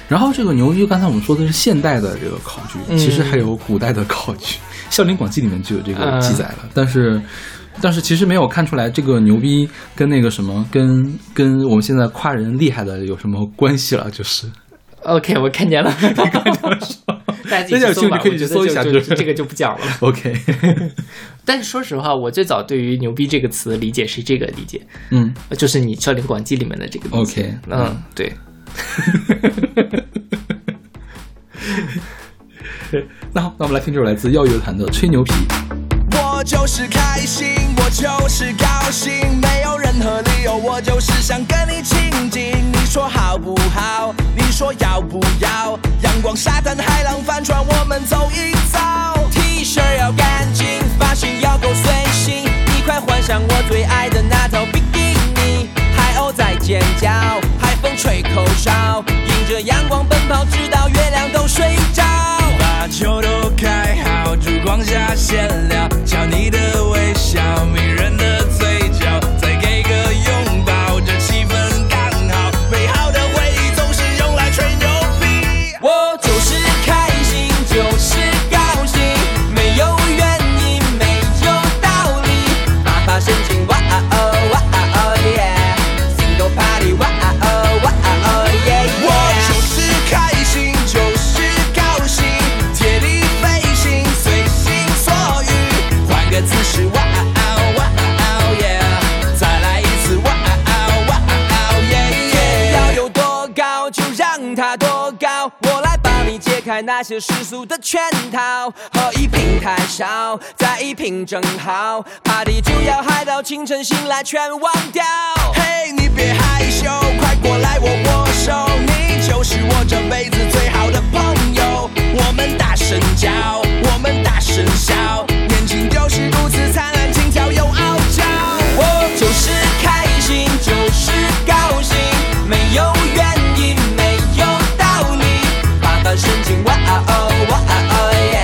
B: 然后这个牛逼，刚才我们说的是现代的这个考据，
A: 嗯
B: 其实还有古代的考据，《孝陵广记》里面就有这个
A: 嗯
B: 记载了。但是，但是其实没有看出来这个牛逼跟那个什么，跟跟我们现在夸人厉害的有什么关系了，就是。
A: OK，我看见了，你看见了，大家自己去搜吧，
B: 大家有兴趣可以去搜一下
A: 就
B: 就是
A: 这个就不讲了。
B: OK，
A: 但是说实话，我最早对于“牛逼”这个词的理解是这个理解，
B: 嗯
A: 就是你《少林广记》里面的这个。
B: ，OK，
A: 嗯，对。
B: 那好，那我们来听这首来自耀乐团的《吹牛皮》。
D: 我就是开心，我就是高兴，没有任何理由，我就是想跟你亲近。你说好不好？你说要不要？阳光、沙滩、海浪、帆船，我们走一遭。T 恤要干净，发型要够随性，你快换上我最爱的那套比基尼。海鸥在尖叫，海风吹口哨，迎着阳光奔跑，直到月亮都睡着。把酒都开好，烛光下闲聊，瞧你的微笑，迷人的那些世俗的圈套。喝一瓶太少，再一瓶正好，Party 就要嗨到清晨醒来全忘掉。嘿，你别害羞，快过来握握手，你就是我这辈子最好的朋友。我们大声叫，我们大声笑，年轻就是如此灿烂，轻佻又傲娇。我就是开心，就是高兴，没有原因，没有，发神经，哇哦哇哦耶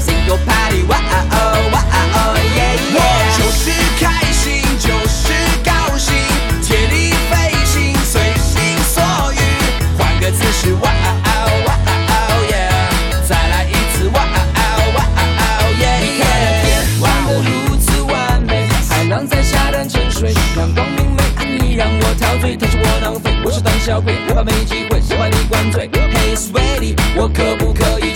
D: ，Single Party，哇哦哇哦耶耶。我就是开心，就是高兴，贴地飞行，随心所欲，换个姿势，哇哦哇哦耶，再来一次，哇哦哇哦耶耶。玩得如此完美，海浪在沙滩沉睡，阳光明媚安逸让我陶醉，他是，我是胆小鬼，害怕没机会，喜欢你灌醉。Hey sweetie，我可不可以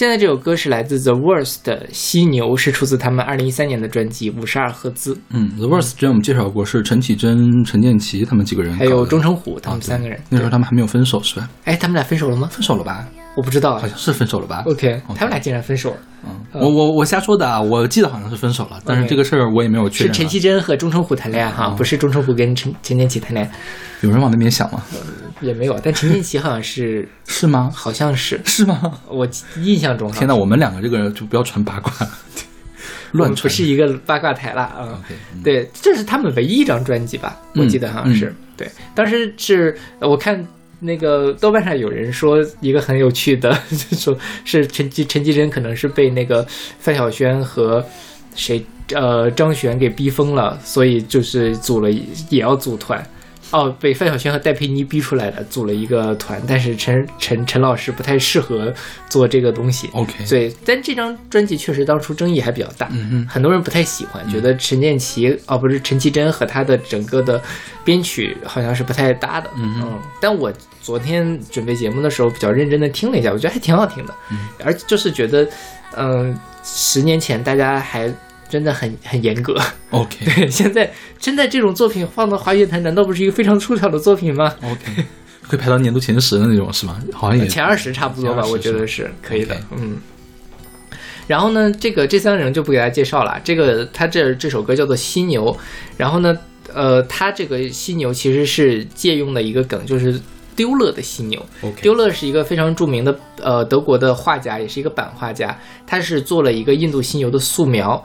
A: 现在这首歌是来自 The Worst 的《犀牛》，是出自他们二零一三年的专辑《五十二赫兹》，
B: 嗯，The Worst 之前我们介绍过，是陈绮贞、陈建奇他们几个人，
A: 还有钟成虎他们三个人。
B: 那时候他们还没有分手是吧？
A: 哎，他们俩分手了吗？
B: 分手了吧？
A: 我不知道啊。
B: 好像是分手了吧 OK，OK
A: 他们俩竟然分手了，
B: 嗯，我我我瞎说的啊，我记得好像是分手了，但是这个事儿我也没有确认啊。
A: 是陈绮贞和钟成虎谈恋爱哈，
B: 哦
A: 不是钟成虎跟陈陈建奇谈恋爱，
B: 有人往那边想吗？
A: 也没有。但陈建奇好像是，
B: 是吗？
A: 好像是
B: 是吗？
A: 我印象中哈。
B: 天哪，我们两个这个就不要传八卦，乱传。
A: 不是一个八卦台了啊。
B: OK，嗯
A: 对，这是他们唯一一张专辑吧？
B: 嗯
A: 我记得好像是。
B: 嗯
A: 对，当时是呃我看那个豆瓣上有人说一个很有趣的，就 说是陈绮陈绮贞可能是被那个范晓萱和谁呃张悬给逼疯了，所以就是组了也要组团。哦，被范晓萱和戴佩妮逼出来的，组了一个团，但是陈陈陈老师不太适合做这个东西。
B: OK，
A: 对，但这张专辑确实当初争议还比较大，很多人不太喜欢，觉得陈建奇哦不是陈绮贞和他的整个的编曲好像是不太搭的，
B: 嗯
A: 但我昨天准备节目的时候比较认真的听了一下，我觉得还挺好听的，
B: 嗯
A: 而就是觉得，嗯、十年前大家还真的很很严格
B: ，OK
A: 对，现在现在这种作品放到华语乐坛，难道不是一个非常出挑的作品吗
B: ？OK，会排到年度前十的那种是吗？好像也
A: 前二十差不多吧，我觉得是可以的。嗯。然后呢，这个这三个人就不给大家介绍了。这个他这这首歌叫做《犀牛》，然后呢，呃，他这个犀牛其实是借用了一个梗，就是丢勒的犀牛。丢勒是一个非常著名的呃德国的画家，也是一个版画家，他是做了一个印度犀牛的素描。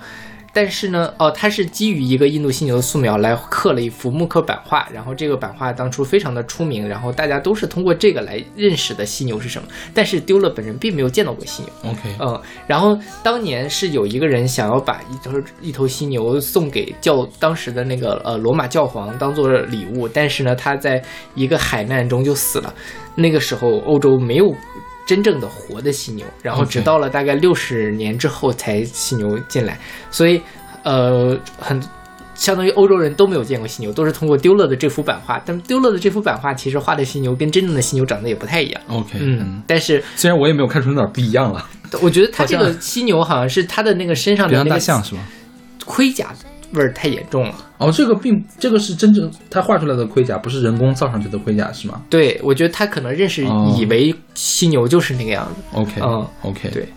A: 但是呢，哦，他是基于一个印度犀牛的素描来刻了一幅木刻版画，然后这个版画当初非常的出名，然后大家都是通过这个来认识的犀牛是什么。但是丢了本人并没有见到过犀牛
B: ，OK
A: 嗯，然后当年是有一个人想要把一头一头犀牛送给教当时的那个呃罗马教皇当做礼物，但是呢，他在一个海难中就死了。那个时候欧洲没有真正的活的犀牛，然后直到了大概六十年之后才犀牛进来，所以呃很。相当于欧洲人都没有见过犀牛，都是通过丢勒的这幅版画。但丢勒的这幅版画其实画的犀牛跟真正的犀牛长得也不太一样。
B: OK，
A: 嗯，但是
B: 虽然我也没有看出哪儿不一样了，
A: 我觉得它这个犀牛好像是它的那个身上的那个
B: 是吗？
A: 盔甲味儿太严重了。
B: 哦，这个并这个是真正他画出来的盔甲，不是人工造上去的盔甲是吗
A: 对，我觉得他可能认识
B: 哦
A: 以为犀牛就是那个样子
B: ，？OK，
A: 嗯
B: OK，
A: 对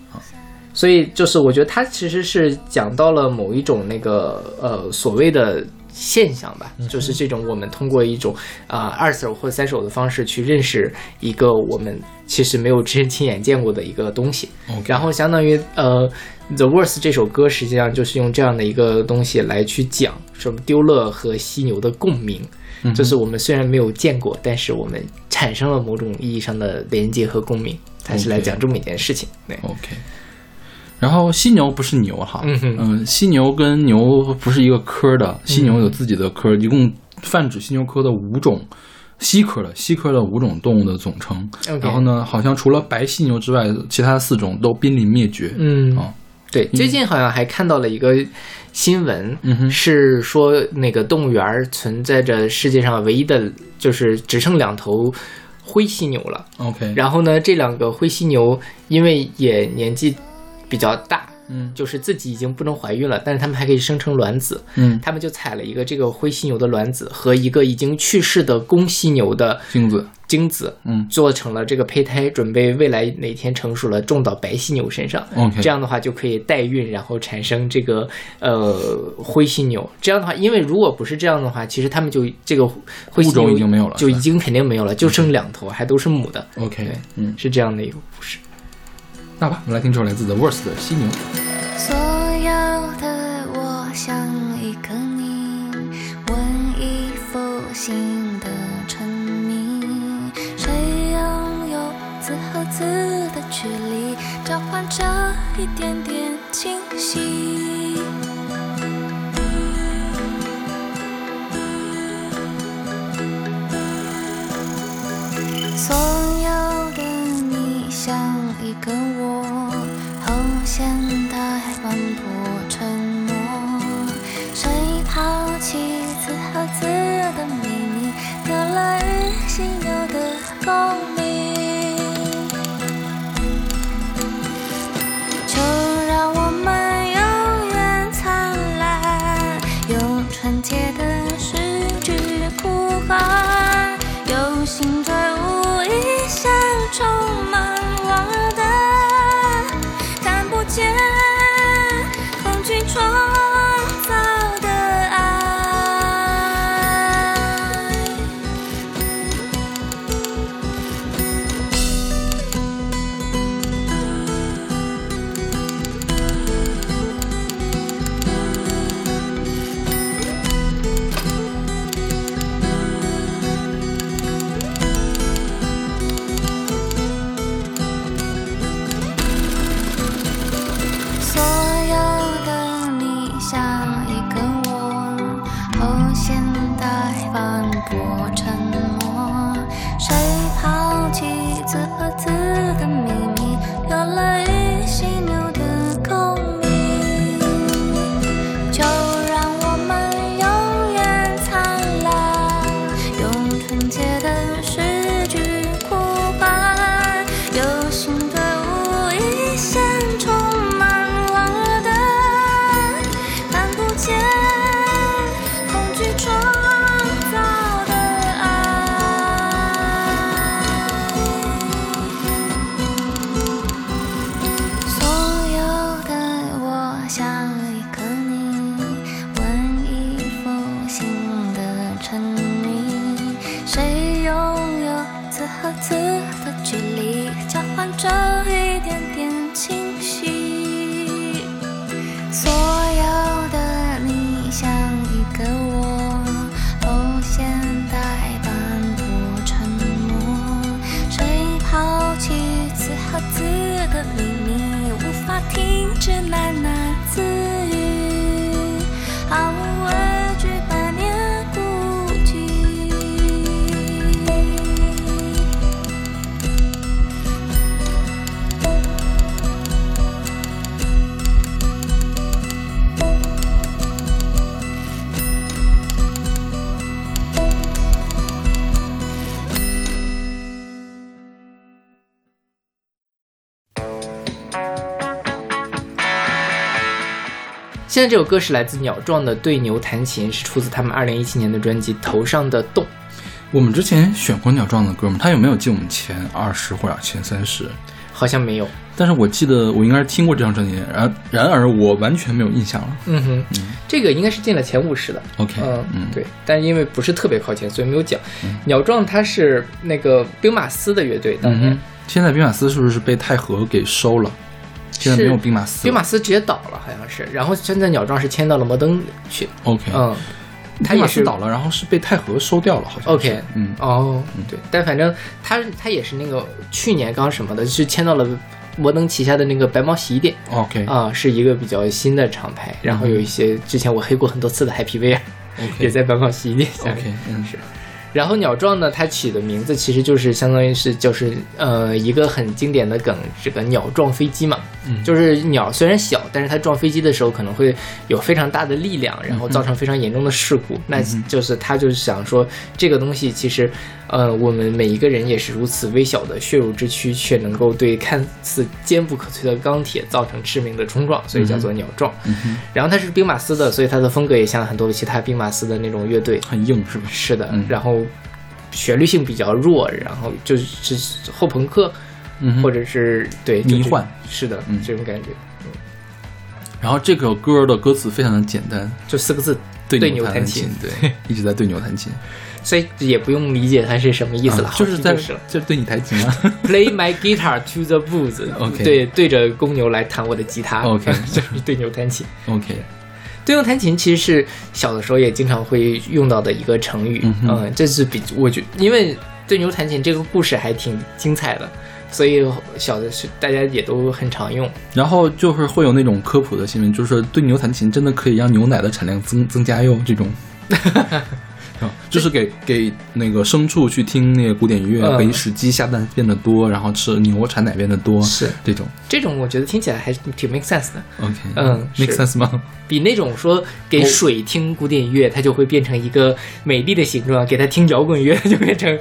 A: 所以就是我觉得他其实是讲到了某一种那个呃所谓的。现象吧，就是这种我们通过一种啊、二手或三手的方式去认识一个我们其实没有真亲眼见过的一个东西。
B: OK，
A: 然后相当于呃，《The Worst》这首歌实际上就是用这样的一个东西来去讲什么丢勒和犀牛的共鸣，
B: 嗯
A: 就是我们虽然没有见过，但是我们产生了某种意义上的连接和共鸣，它是来讲这么一件事情。对
B: ，OK。然后犀牛不是牛哈，
A: 嗯哼
B: 犀牛跟牛不是一个科的，犀牛有自己的科，一共泛指犀牛科的五种犀科的犀科的五种动物的总称。然后呢，好像除了白犀牛之外，其他四种都濒临灭绝。
A: 嗯
B: 哦
A: 对，最近好像还看到了一个新闻，
B: 嗯哼
A: 是说那个动物园儿存在着世界上唯一的，就是只剩两头灰犀牛了。
B: OK，
A: 然后呢，这两个灰犀牛因为也年纪比较大，
B: 嗯
A: 就是自己已经不能怀孕了，但是他们还可以生成卵子，
B: 嗯，
A: 他们就采了一个这个灰犀牛的卵子和一个已经去世的公犀牛的
B: 精子，
A: 精子，
B: 嗯
A: 做成了这个胚胎，准备未来哪天成熟了种到白犀牛身上。
B: OK
A: 这样的话就可以代孕，然后产生这个呃灰犀牛。这样的话，因为如果不是这样的话，其实他们就这个灰犀牛
B: 已经没有了
A: 就已经肯定没有了，就剩两头，还都是母的。
B: OK，
A: 对
B: 嗯，
A: 是这样的一个故事。
B: 那吧，我们来听这首来自 The Worst 的犀牛。
C: 所有的我像一颗凝，文艺复兴的沉
E: 迷，谁拥有字和字的距离，交换着一点点清晰。所有的你像一个创现
A: 在这首歌是来自鸟壮的《对牛弹琴》，是出自他们二零一七年的专辑《头上的洞》。
B: 我们之前选过鸟壮的歌吗？他有没有进我们前二十或者前三十？
A: 好像没有。
B: 但是我记得我应该是听过这张专辑，然然而我完全没有印象了。
A: 嗯哼，这个应该是进了前五十的。
B: OK，
A: 嗯
B: 嗯，
A: 对，但因为不是特别靠前，所以没有讲。鸟壮他是那个兵马司的乐队，当年、
B: 嗯哼，现在兵马司是不是被太和给收了？现在没有兵马司了。
A: 兵马司直接倒了，好像是。然后现在鸟壮是迁到了摩登去。
B: OK，
A: 嗯，他也是
B: 倒了，然后是被太和收掉了，好像。
A: OK，
B: 嗯，
A: 哦，对，但反正他他也是那个去年刚什么的，是迁到了摩登旗下的那个白毛洗衣店
B: OK
A: 啊、是一个比较新的厂牌。然后有一些之前我黑过很多次的 Happy Wear 也
B: OK
A: 在白毛洗衣店下面。
B: OK，嗯，
A: 是。然后鸟撞呢，它起的名字其实就是相当于是就是呃一个很经典的梗，这个鸟撞飞机嘛，
B: 嗯
A: 就是鸟虽然小，但是它撞飞机的时候可能会有非常大的力量，然后造成非常严重的事故。那就是他就是想说这个东西其实，呃，我们每一个人也是如此微小的血肉之躯，却能够对看似坚不可摧的钢铁造成致命的冲撞，所以叫做鸟撞。然后它是兵马司的，所以它的风格也像很多其他兵马司的那种乐队，
B: 很硬是吧？
A: 是的，
B: 嗯。
A: 然后旋律性比较弱，然后就是后朋克，
B: 嗯
A: 或者是对
B: 迷幻，
A: 是的，
B: 嗯。
A: 这种感觉，
B: 然后这首歌的歌词非常的简单，
A: 就四个字，
B: 对牛弹琴，对，一直在对牛弹琴，
A: 所以也不用理解它是什么意思了，
B: 啊就是
A: 就是了。
B: 就是对你弹琴啊。
A: Play my guitar to the
B: boots，OK
A: 对，对着公牛来弹我的吉他
B: OK
A: 就是对牛弹琴。
B: OK，
A: 对牛弹琴其实是小的时候也经常会用到的一个成语，
B: 嗯哼
A: 这是比我觉因为对牛弹琴这个故事还挺精彩的，所以小的是大家也都很常用。
B: 然后就是会有那种科普的新闻，就是说对牛弹琴真的可以让牛奶的产量增增加哟，这种。啊，就是给给那个牲畜去听那个古典音乐，
A: 嗯
B: 可以使鸡下蛋变得多，然后吃牛产奶变得多，
A: 是
B: 这种。
A: 这种我觉得听起来还是挺 make sense 的
B: ，OK，
A: 嗯
B: ，make sense 吗？
A: 比那种说给水听古典音乐，它就会变成一个美丽的形状；给它听摇滚乐，就变成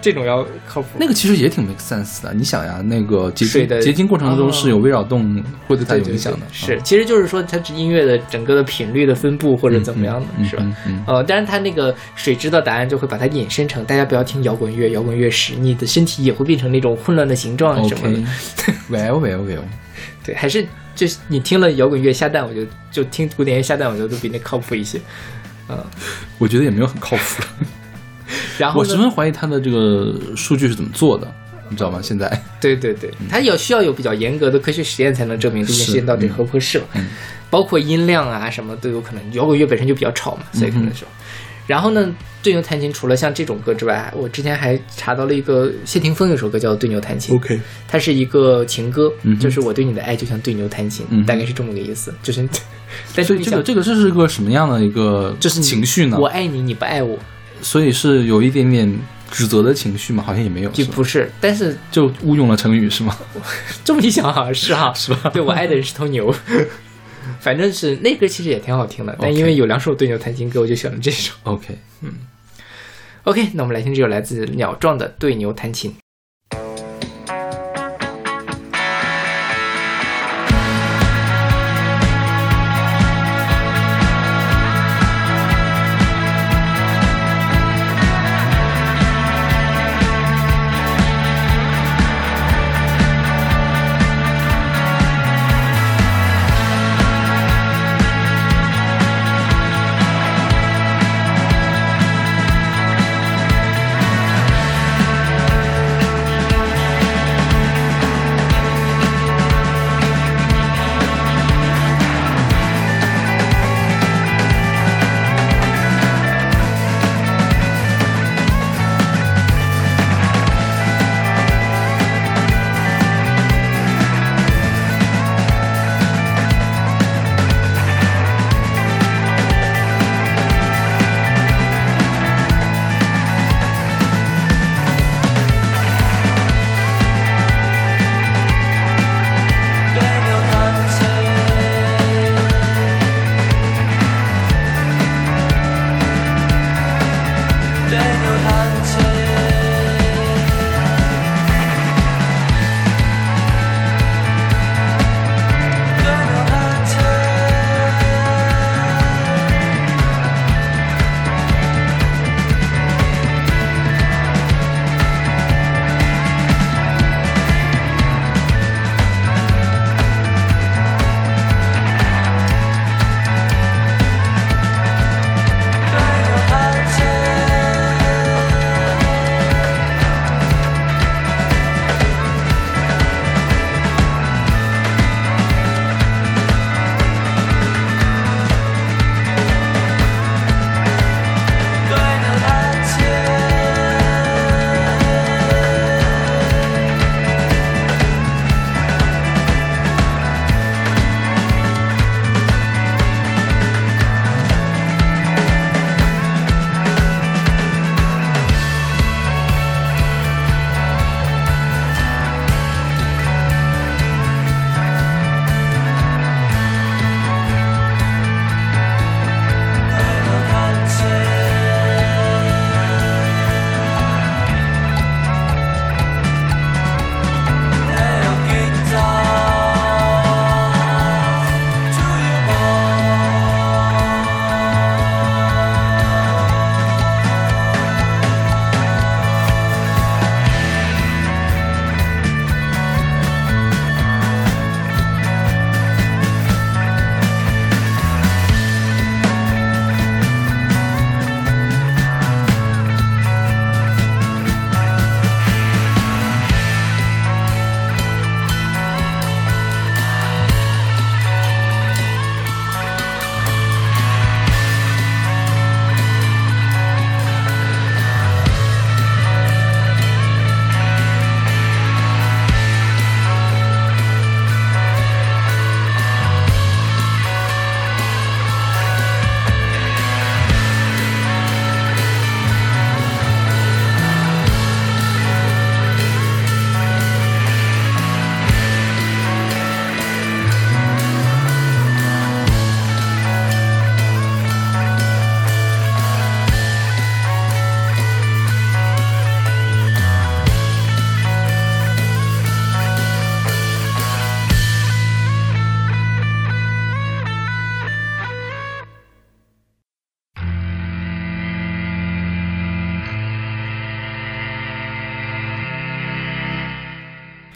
A: 这种要靠谱。
B: 那个其实也挺 make sense 的。你想呀，那个结
A: 水的
B: 晶结晶过程中
A: 哦
B: 是有微扰动会对它有影响的，
A: 是
B: 啊，
A: 其实就是说它音乐的整个的频率的分布或者怎么样的，
B: 嗯
A: 是吧？呃，当然它那个水知道答案，就会把它引申成大家不要听摇滚乐，摇滚乐时你的身体也会变成那种混乱的形状什么的。
B: OK，well well well，
A: 对，还是就是你听了摇滚乐下蛋，我就就听古典乐下蛋，我觉得都比那靠谱一些。
B: 嗯 我觉得也没有很靠谱。
A: 然后我
B: 十分怀疑他的这个数据是怎么做的，你知道吗？现在
A: 对对对，它有需要有比较严格的科学实验才能证明这件事情到底合不合适包括音量啊什么都有可能。摇滚乐本身就比较吵嘛，所以可能说。然后呢，对牛弹琴除了像这种歌之外，我之前还查到了一个谢霆锋有首歌叫《对牛弹琴》
B: OK，
A: 它是一个情歌，
B: 嗯
A: 就是我对你的爱就像对牛弹琴，
B: 嗯
A: 大概是这么个意思。就是，但是
B: 这个这个这是个什么样的一个
A: 就是
B: 情绪呢？
A: 我爱你，你不爱我，
B: 所以是有一点点指责的情绪吗？好像也没有，吧
A: 就不是？但是
B: 就误用了成语是吗？
A: 这么一想，好像是哈，是吧？对我爱的人是头牛，反正是那歌其实也挺好听的，但因为有两首对牛弹琴歌，我就选了这首。
B: OK，嗯
A: OK，那我们来听这首来自鸟壮的《对牛弹琴》。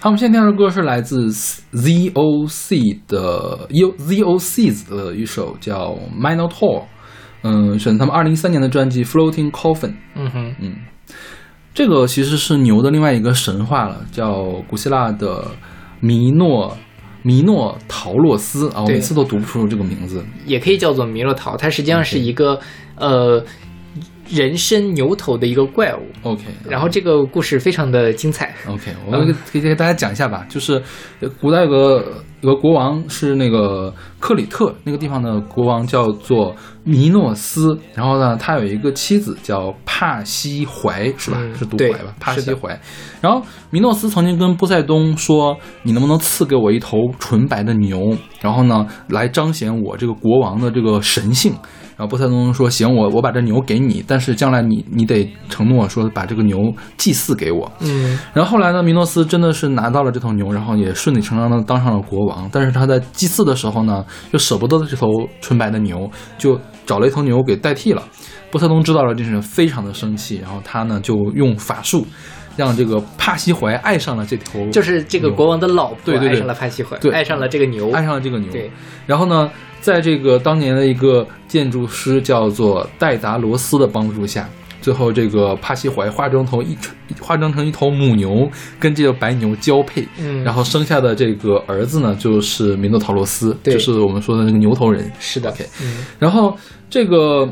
B: 好，我们现在听到的歌是来自 ZOC 的 U ZOC 的一首叫《Minotaur》，嗯，选他们二零一三年的专辑《Floating Coffin》。
A: 嗯哼，
B: 嗯，这个其实是牛的另外一个神话了，叫古希腊的米诺米诺陶洛斯啊，我每次都读不出这个名字。
A: 也可以叫做弥诺陶，它实际上是一个呃人身牛头的一个怪物。
B: OK，
A: 然后这个故事非常的精彩。
B: OK，我给给给大家讲一下吧，就是呃古代有个有个国王是那个克里特那个地方的国王叫做弥诺斯，然后呢，他有一个妻子叫帕西怀，是吧？
A: 嗯
B: 是读怀吧？帕西怀。然后弥诺斯曾经跟波塞冬说：“你能不能赐给我一头纯白的牛？然后呢，来彰显我这个国王的这个神性。”然后波塞冬说：“行，我我把这牛给你，但是将来你你得承诺说把这个牛祭祀给我。”
A: 嗯
B: 然后后来呢，米诺斯真的是拿到了这头牛，然后也顺理成章的当上了国王。但是他在祭祀的时候呢，又舍不得这头纯白的牛，就找了一头牛给代替了。波塞冬知道了这事，非常的生气，然后他呢就用法术，让这个帕西怀爱上了这头，
A: 就是这个国王的老婆
B: 对对对。
A: 爱上了帕西怀，
B: 对。
A: 爱上了这个牛。
B: 爱上了这个牛。
A: 对，
B: 然后呢，在这个当年的一个建筑师叫做戴达罗斯的帮助下，最后这个帕西怀化妆头一化妆成一头母牛，跟这个白牛交配，
A: 嗯。
B: 然后生下的这个儿子呢，就是米诺陶罗斯，
A: 对。
B: 就是我们说的那个牛头人。
A: 是的。
B: OK，
A: 嗯。
B: 然后这个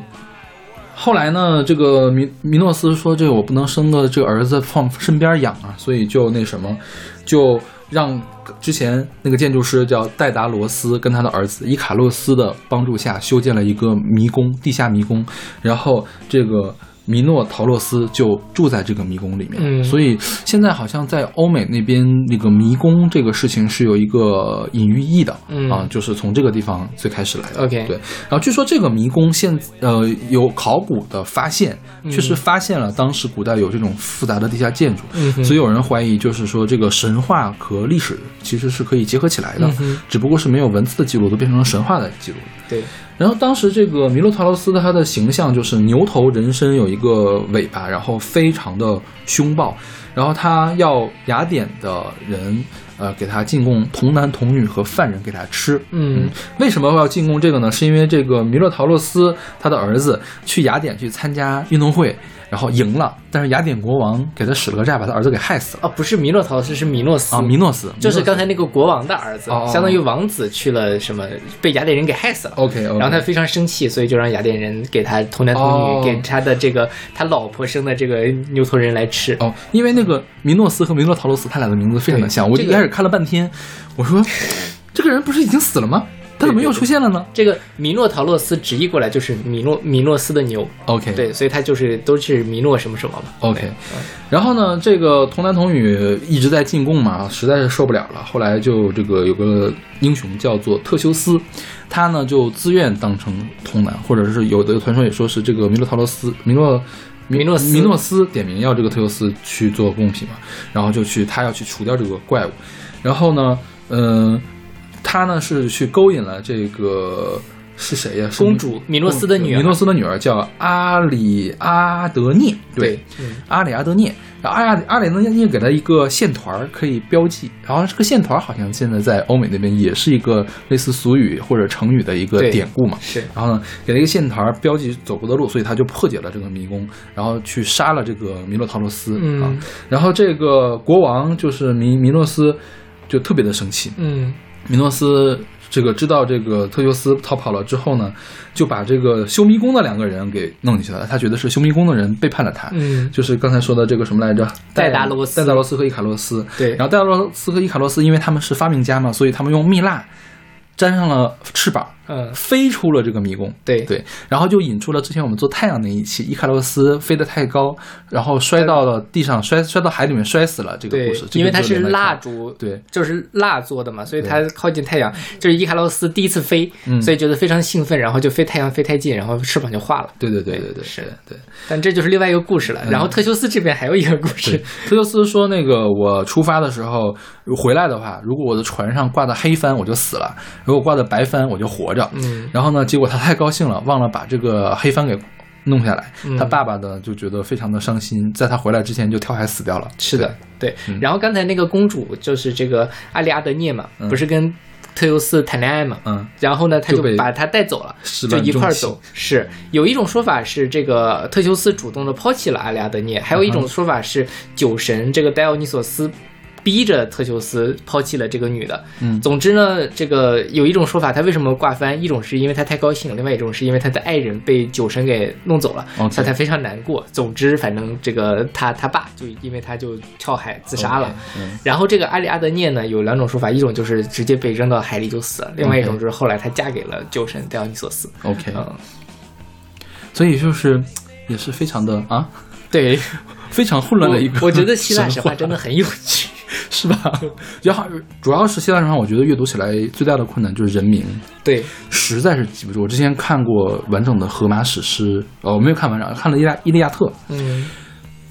B: 后来呢，这个米米诺斯说，这个我不能生个这个儿子放身边养啊，所以就那什么，就让之前那个建筑师叫戴达罗斯跟他的儿子伊卡洛斯的帮助下修建了一个迷宫，地下迷宫，然后这个。米诺陶洛斯就住在这个迷宫里面，
A: 嗯。
B: 所以现在好像在欧美那边，那个迷宫这个事情是有一个隐喻意的，
A: 嗯。
B: 啊，就是从这个地方最开始来的。
A: OK
B: 对，然后据说这个迷宫现呃有考古的发现，
A: 嗯。
B: 确实发现了当时古代有这种复杂的地下建筑，
A: 嗯
B: 所以有人怀疑就是说这个神话和历史其实是可以结合起来的，
A: 嗯
B: 只不过是没有文字的记录，都变成了神话的记录。
A: 对，
B: 然后当时这个弥洛陶罗斯的他的形象就是牛头人身有一个尾巴，然后非常的凶暴，然后他要雅典的人呃给他进贡童男童女和犯人给他吃。
A: 嗯
B: 为什么要进贡这个呢？是因为这个弥勒陶洛斯他的儿子去雅典去参加运动会，然后赢了，但是雅典国王给他使了个诈，把他儿子给害死了。
A: 哦，不是弥诺陶斯，是米诺斯
B: 啊，米诺斯
A: 就是刚
B: 才
A: 才那个国王的儿子相当于王子去了什么，被雅典人给害死了。
B: OK，,
A: 然后他非常生气，所以就让雅典人给他童男童女，
B: 哦
A: 给他的这个他老婆生的这个牛头人来吃。
B: 哦，因为那个米诺斯和米诺陶罗斯他俩的名字非常的像，我一开始看了半天，我说这个人不是已经死了吗？他怎么又出现了呢
A: 这个米诺陶洛斯直译过来就是米诺米诺斯的牛
B: ，？OK，
A: 对，所以他就是都是米诺什么什么嘛。
B: OK，
A: 对
B: 然后呢，这个童男童女一直在进贡嘛，实在是受不了了。后来就这个有个英雄叫做特修斯，他呢就自愿当成童男，或者是有的传说也说是这个米诺陶洛斯、米诺。
A: 米诺斯
B: 米诺斯点名要这个特修斯去做贡品嘛，然后就去他要去除掉这个怪物，然后呢，嗯、他呢是去勾引了这个是谁呀？是
A: 公主米诺斯的女儿。
B: 米诺斯的女儿叫阿里阿德涅，
A: 对，嗯
B: 阿里阿德涅，然后阿里阿里阿德涅给他一个线团儿可以标记，然后这个线团儿好像现在在欧美那边也是一个类似俗语或者成语的一个典故嘛。
A: 是。
B: 然后呢，给了一个线团儿标记走过的路，所以他就破解了这个迷宫，然后去杀了这个弥洛陶罗斯、
A: 嗯。
B: 啊。然后这个国王就是弥弥诺斯，就特别的生气，
A: 嗯
B: 米诺斯这个知道这个特修斯逃跑了之后呢，就把这个修迷宫的两个人给弄进去了。他觉得是修迷宫的人背叛了他，
A: 嗯
B: 就是刚才说的这个什么来着？
A: 戴达罗斯
B: 戴达罗斯和伊卡洛斯。
A: 对
B: 然后戴达罗斯和伊卡洛斯，因为他们是发明家嘛，所以他们用蜜蜡粘上了翅膀，
A: 嗯，
B: 飞出了这个迷宫。
A: 对
B: 对，然后就引出了之前我们做太阳那一期，伊卡洛斯飞得太高，然后摔到了地上，摔摔到海里面摔死了。这个故事，，这个
A: 因为它
B: 是
A: 蜡烛，
B: 对，
A: 就是蜡做的嘛，所以它靠近太阳。就是伊卡洛斯第一次飞，
B: 嗯
A: 所以觉得非常兴奋，然后就飞太阳飞太近，然后翅膀就化了。
B: 对对对对对，
A: 是
B: 的对。
A: 但这就是另外一个故事了。然后特修斯这边还有一个故事，，
B: 特修斯说：“那个我出发的时候回来的话，如果我的船上挂的黑帆，我就死了；如果挂的白帆，我就活着。
A: 嗯
B: 然后呢，结果他太高兴了，忘了把这个黑帆给弄下来。
A: 嗯
B: 他爸爸呢就觉得非常的伤心，在他回来之前就跳海死掉了。
A: 是的，对。然后刚才那个公主就是这个阿里阿德涅嘛，不是跟特修斯谈恋爱嘛？
B: 嗯，
A: 然后呢，他
B: 就
A: 把他带走了，
B: 始
A: 就一块儿走。是有一种说法是这个特修斯主动的抛弃了阿里阿德涅，还有一种说法是酒神这个戴奥尼索斯。逼着特修斯抛弃了这个女的。
B: 嗯
A: 总之呢，这个有一种说法，他为什么挂帆？一种是因为他太高兴，另外一种是因为他的爱人被酒神给弄走了以他非常难过。总之，反正这个他他爸就因为他就跳海自杀了。
B: 嗯
A: 然后这个阿里阿德涅呢，有两种说法，一种就是直接被扔到海里就死了，另外一种就是后来他嫁给了酒神戴奥尼索斯。
B: OK，
A: 嗯，
B: 所以就是也是非常的啊，
A: 对，
B: 非常混乱的一个
A: 我我觉得希腊神
B: 神
A: 话真的很有趣。
B: 是吧？然后主要是希腊神话，我觉得阅读起来最大的困难就是人名，
A: 对，
B: 实在是记不住。我之前看过完整的荷马史诗，哦，我没有看完整，看了《伊利亚伊利亚特》，
A: 嗯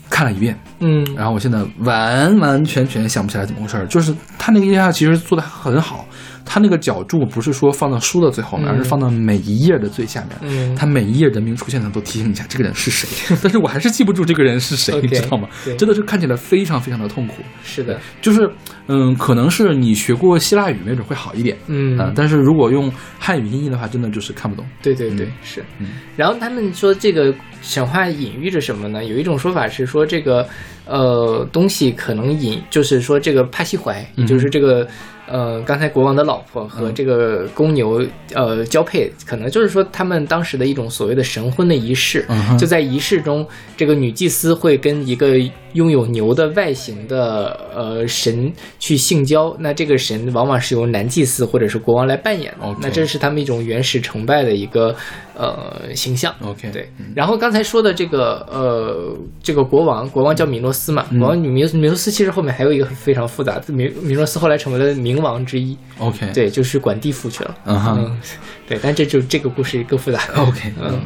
B: 看了一遍，
A: 嗯
B: 然后我现在完完全全想不起来怎么回事儿。就是他那个伊利亚其实做的很好，他那个脚注不是说放到书的最后面，
A: 嗯
B: 而是放到每一页的最下面。
A: 嗯，
B: 他每一页人名出现的都提醒一下这个人是谁，但是我还是记不住这个人是谁你知道吗
A: 对？
B: 真的是看起来非常非常的痛苦。
A: 是的，
B: 就是嗯，可能是你学过希腊语，没准会好一点。
A: 嗯
B: 啊，但是如果用汉语音译的话，真的就是看不懂。
A: 对对对，
B: 嗯
A: 是
B: 嗯。
A: 然后他们说这个神话隐喻着什么呢？有一种说法是说这个呃东西可能隐，就是说这个帕西怀，就是这个。呃，刚才国王的老婆和这个公牛呃交配，可能就是说他们当时的一种所谓的神婚的仪式。
B: 嗯
A: 就在仪式中，这个女祭司会跟一个拥有牛的外形的呃神去性交，那这个神往往是由男祭司或者是国王来扮演的。那这是他们一种原始崇拜的一个呃形象。
B: OK，
A: 对，然后刚才说的这个呃，这个国王，国王叫米诺斯嘛，
B: 嗯。
A: 国王米米米诺斯其实后面还有一个非常复杂的，米米诺斯后来成为了冥王之一
B: ，OK，，
A: 对，就是管地府去了。
B: 嗯哈
A: 嗯，对，但这就这个故事更复杂。
B: OK，
A: 嗯
B: 嗯。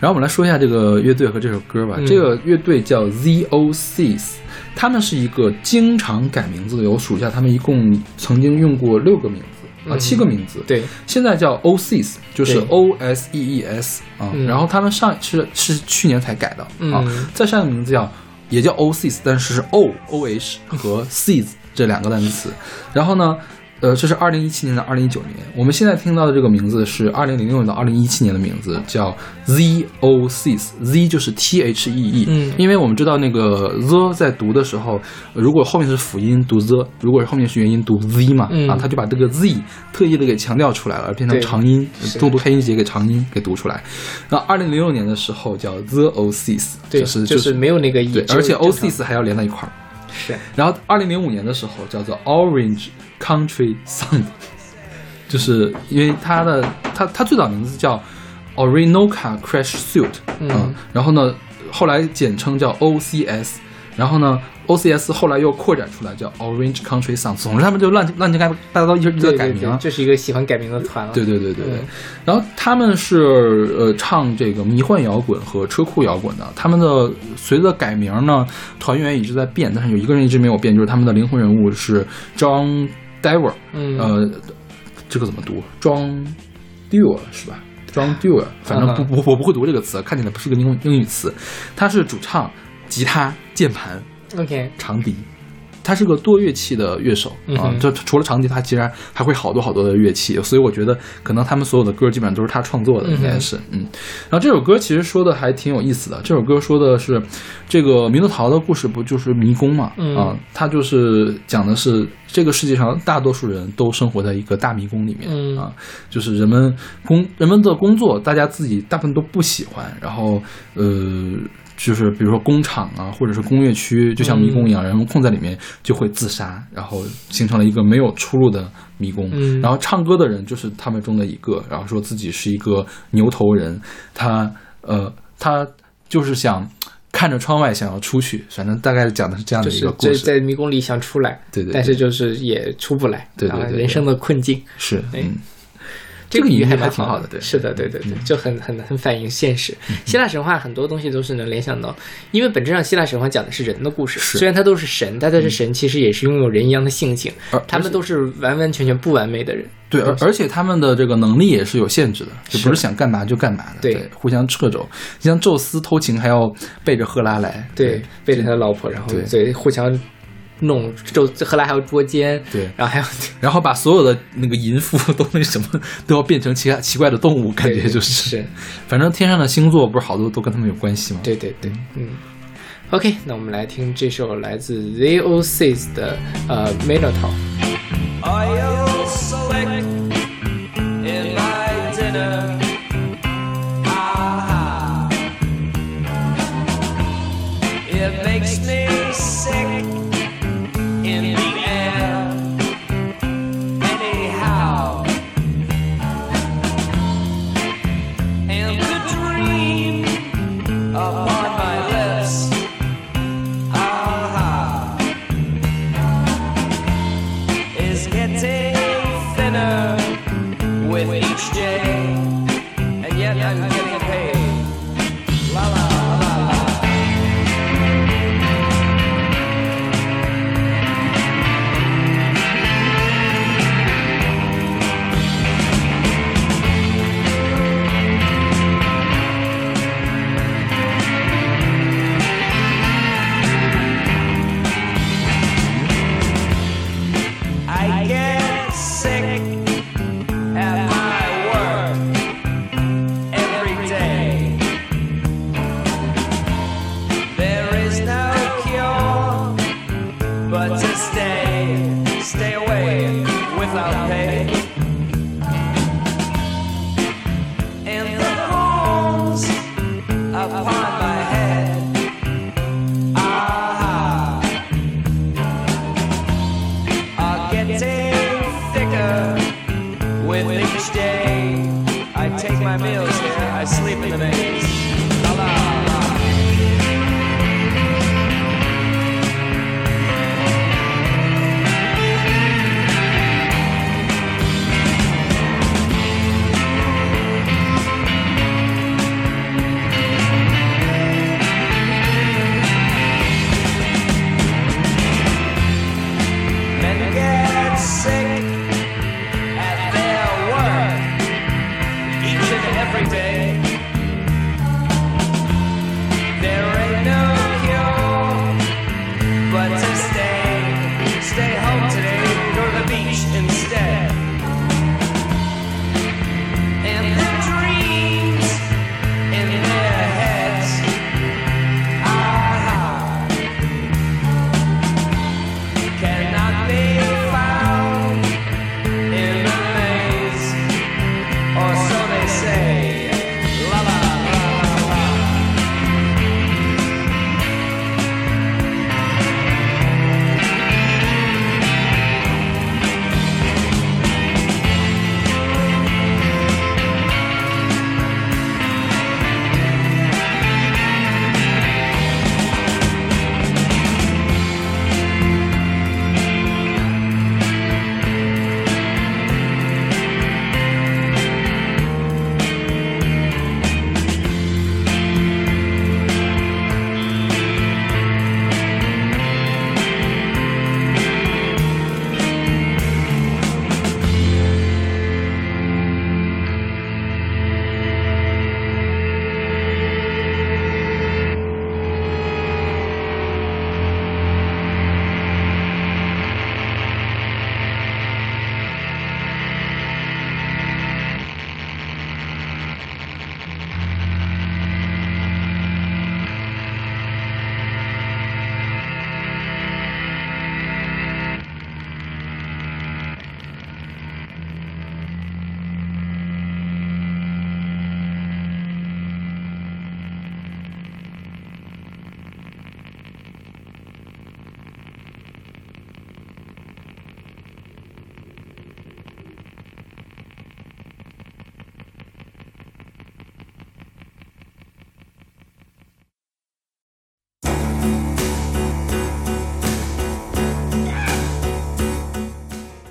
B: 然后我们来说一下这个乐队和这首歌吧。
A: 嗯
B: 这个乐队叫 Z.O.Cs，他们是一个经常改名字的，我数一下，他们一共曾经用过六个名字啊，
A: 嗯
B: 七个名字。
A: 对，
B: 现在叫 O.Cs，就是
A: 对
B: O S E E S 啊。
A: 嗯
B: 然后他们上是是去年才改的啊
A: 嗯，
B: 再上一个名字叫也叫 O.Cs，但是是 O O H 和 Cs 这两个单词。然后呢，呃，这是二零一七年到二零一九年。我们现在听到的这个名字是二零零六年到二零一七年的名字，叫 Z O Cs。Z 就是 T H E E，
A: 嗯
B: 因为我们知道那个 the 在读的时候，呃如果后面是辅音读 the，如果是后面是元音读 z 嘛，
A: 嗯
B: 啊，他就把这个 z 特意的给强调出来了，变成长音，重读开音节给长音给读出来。那二零零六年的时候叫 the O Cs，
A: 对，
B: 就是
A: 就是没有那个 e，
B: 对，而且 O
A: 常
B: Cs 还要连在一块儿。
A: 是。
B: 然后二零零五年的时候叫做 Orange Country Sound，就是因为它的它它最早名字叫 Orinoca Crash Suit，
A: 嗯。
B: 然后呢后来简称叫 OCS，然后呢 OCS 后来又扩展出来叫 Orange Country Sound，总之他们就乱乱七八大家都一直在改名。
A: 这是一个喜欢改名的团了。
B: 对对对对对
A: 嗯，
B: 然后他们是呃唱这个迷幻摇滚和车库摇滚的，他们的随着改名呢，团员一直在变，但是有一个人一直没有变，就是他们的灵魂人物是 John Dewar，
A: 嗯，
B: 呃，这个怎么读？John Dewar 是吧？John Dewar，反正不
A: 嗯。
B: 不我不会读这个词，看起来不是个英英语词，他是主唱、吉他、键盘、
A: OK，
B: 长笛，他是个多乐器的乐手
A: 嗯。
B: 啊就除了长笛，他其实还会好多好多的乐器，所以我觉得可能他们所有的歌基本上都是他创作的，应该是嗯。然后这首歌其实说的还挺有意思的，这首歌说的是这个弥勒桃的故事，不就是迷宫嘛？
A: 嗯
B: 啊，它就是讲的是这个世界上大多数人都生活在一个大迷宫里面、
A: 嗯
B: 啊，就是人们工人们的工作，大家自己大部分都不喜欢，然后呃。就是比如说工厂啊，或者是工业区，就像迷宫一样，人们困在里面就会自杀，然后形成了一个没有出路的迷宫。
A: 嗯
B: 然后唱歌的人就是他们中的一个，然后说自己是一个牛头人，他呃他就是想看着窗外想要出去，反正大概讲的是这样的一个故事。
A: 在在迷宫里想出来，
B: 对对对
A: 但是就是也出不来，
B: 对对对对
A: 啊人生的困境。
B: 是，嗯，这个
F: 比喻还蛮
B: 挺好的对
F: 是的，对对对，
B: 嗯
F: 就很很很反映现实。希腊神话很多东西都是能联想到，因为本质上希腊神话讲的是人的故事，虽然它都是神，但它是神其实也是拥有人一样的性情，
B: 而
F: 他们都是完完全全不完美的人。
B: 对，而而且他们的这个能力也是有限制的，就不是想干嘛就干嘛的，
F: 对
B: 对，互相掣肘。像宙斯偷情还要背着赫拉来，
F: 对，背着他的老婆，然后
B: 对
F: 对互相弄，就后来还有捉奸，
B: 对
F: 然后还有
B: 然后把所有的那个淫妇 都那什么都要变成其他奇怪的动物，感觉就是，
F: 是，
B: 反正天上的星座不是好多都跟他们有关系吗？
F: 对对对，嗯。OK，那我们来听这首来自 The O Six 的呃 Minotaur。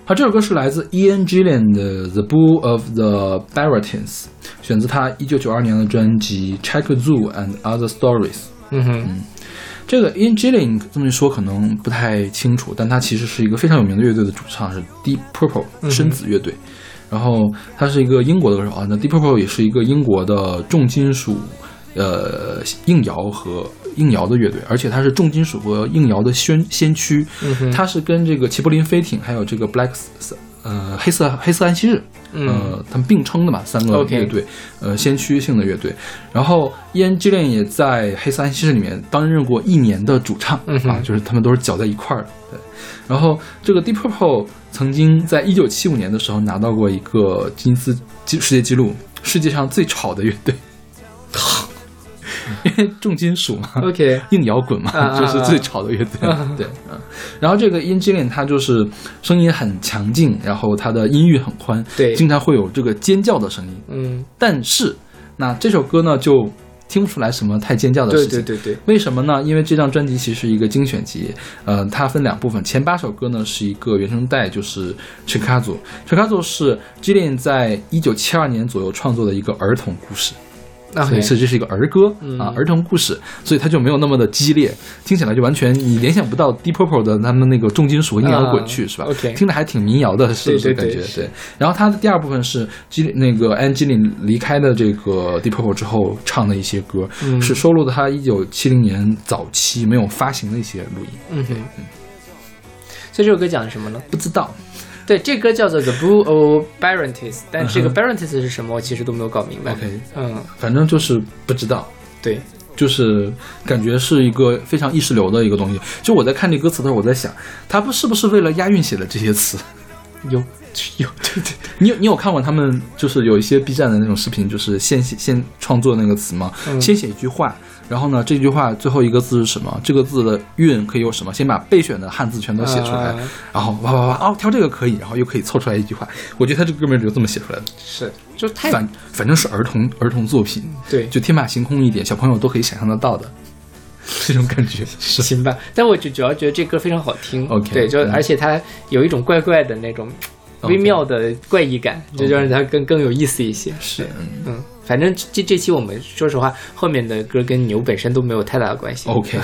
B: 好，这首歌是来自 Ian Gillan 的《The Bull of the Baratins》，选自他一九九二年的专辑《Check Zoo and Other Stories》。
A: 嗯哼，
B: 这个 Ian Gillan 这么一说可能不太清楚，但他其实是一个非常有名的乐队的主唱，是 Deep Purple 深紫乐队。然后他是一个英国的歌手啊，那 Deep Purple 也是一个英国的重金属、呃硬摇和硬摇的乐队，而且它是重金属和硬摇的先先驱。它是跟这个齐柏林飞艇还有这个 Black 呃黑色黑色安息日。呃，他们并称的嘛，三个乐队呃，先驱性的乐队。然后伊恩·基 lenn 也在黑色安息日里面担任过一年的主唱、
A: 嗯
B: 啊，就是他们都是搅在一块儿的。对，然后这个 Deep Purple 曾经在一九七五年的时候拿到过一个吉尼斯世界纪录，世界上最吵的乐队。因 为重金属嘛
A: OK
B: 硬摇滚嘛，就是最吵的乐队。
A: 啊
B: 对，嗯。然后这个 In Gillian 他就是声音很强劲，然后他的音域很宽，
A: 对
B: 经常会有这个尖叫的声音。
A: 嗯，
B: 但是，那这首歌呢就听不出来什么太尖叫的
A: 对
B: 事情。
A: 对对对，
B: 为什么呢？因为这张专辑其实是一个精选集，呃，它分两部分，前八首歌呢是一个原声带，就是《Chicago》。Chicago 是 Jillian 在一九七二年左右创作的一个儿童故事。所
A: OK
B: 以是这是一个儿歌、
A: 嗯
B: 啊，儿童故事，所以它就没有那么的激烈，听起来就完全你联想不到 Deep Purple 的他们那个重金属硬摇滚去、
A: 啊
B: 是吧
A: OK
B: 听着还挺民谣的，是不是
A: 对对
B: 感觉？
A: 对
B: 然后它的第二部分是基那个 Gillian 离开的这个 Deep Purple 之后唱的一些歌，
A: 嗯
B: 是收录的他一九七零年早期没有发行的一些录音。
A: 嗯哼。所以这首歌讲的什么呢？
B: 不知道
A: 对，这歌叫做 The Blue of Barentis，但这个 Barentis 是什么，我其实都没有搞明白。
B: OK
A: 嗯，
B: 反正就是不知道。
A: 对，
B: 就是感觉是一个非常意识流的一个东西。就我在看这歌词的时候，我在想，他不是不是为了押韵写的这些词？
A: 有有，对对，
B: 你有你有看过他们就是有一些 B 站的那种视频，就是现写现创作那个词吗？
A: 嗯
B: 先写一句话，然后呢这句话最后一个字是什么？这个字的韵可以有什么？先把备选的汉字全都写出来，
A: 啊
B: 然后哇哇哇哦挑这个可以，然后又可以凑出来一句话。我觉得他这个歌名就这么写出来的，
A: 是，就太
B: 反反正是儿童儿童作品，
A: 对，
B: 就天马行空一点，小朋友都可以想象得到的 这种感觉。是
A: 行吧。但我就主要觉得这歌非常好听
B: OK，
A: 对，就
B: 嗯
A: 而且它有一种怪怪的那种微妙的怪异感，这就让它更更有意思一些。
B: 是，嗯
A: 嗯，反正这这期我们说实话，后面的歌跟牛本身都没有太大的关系。
B: OK，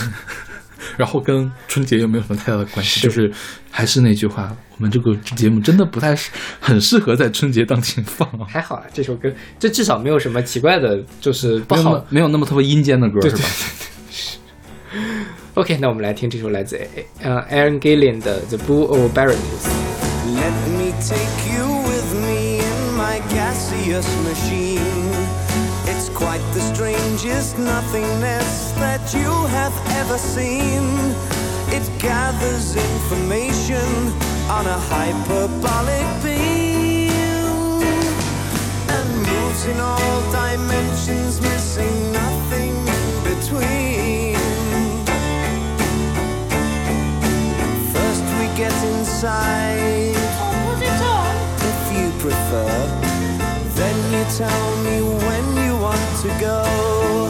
B: 然后跟春节又没有什么太大的关系，
A: 是
B: 就是还是那句话，我们这个节目真的不太适很适合在春节当天放啊，
A: 还好啊，这首歌这至少没有什么奇怪的，就是不好
B: 没有那么。没有那么特别阴间的歌
A: 对
B: 是吧
A: ？OK，那我们来听这首来自呃 Aaron Gillian 的《The Blue of Barentis》。
G: Let me take you with me in my gaseous machine. Quite the strangest nothingness that you have ever seen. It gathers information on a hyperbolic beam and moves in all dimensions, missing nothing in between. First we get inside oh, Hold it on. if you prefer. Then you tell me when you to go.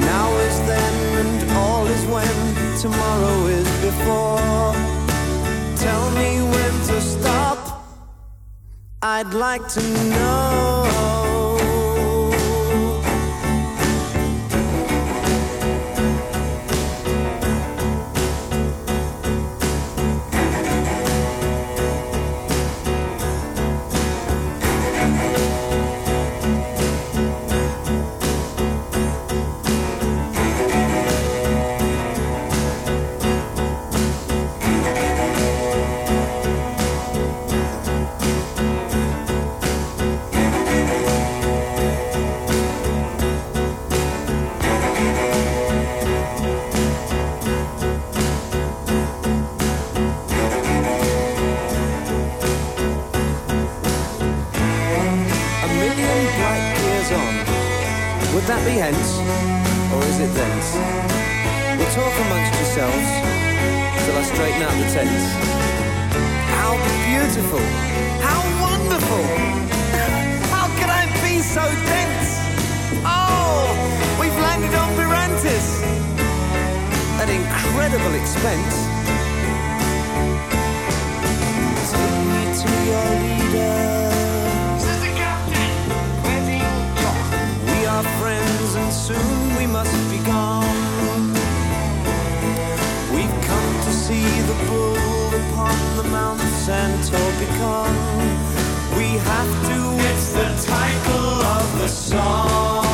G: Now is then and all is when. Tomorrow is before. Tell me when to stop. I'd like to know. shelves till I straighten out the tents. How beautiful! How wonderful! How could I be so dense? Oh, we've landed on Mirantis. An incredible expense. Take me to your leader. This is the captain. We are friends, and soon we must. Told become. We have to, it's the title of the song.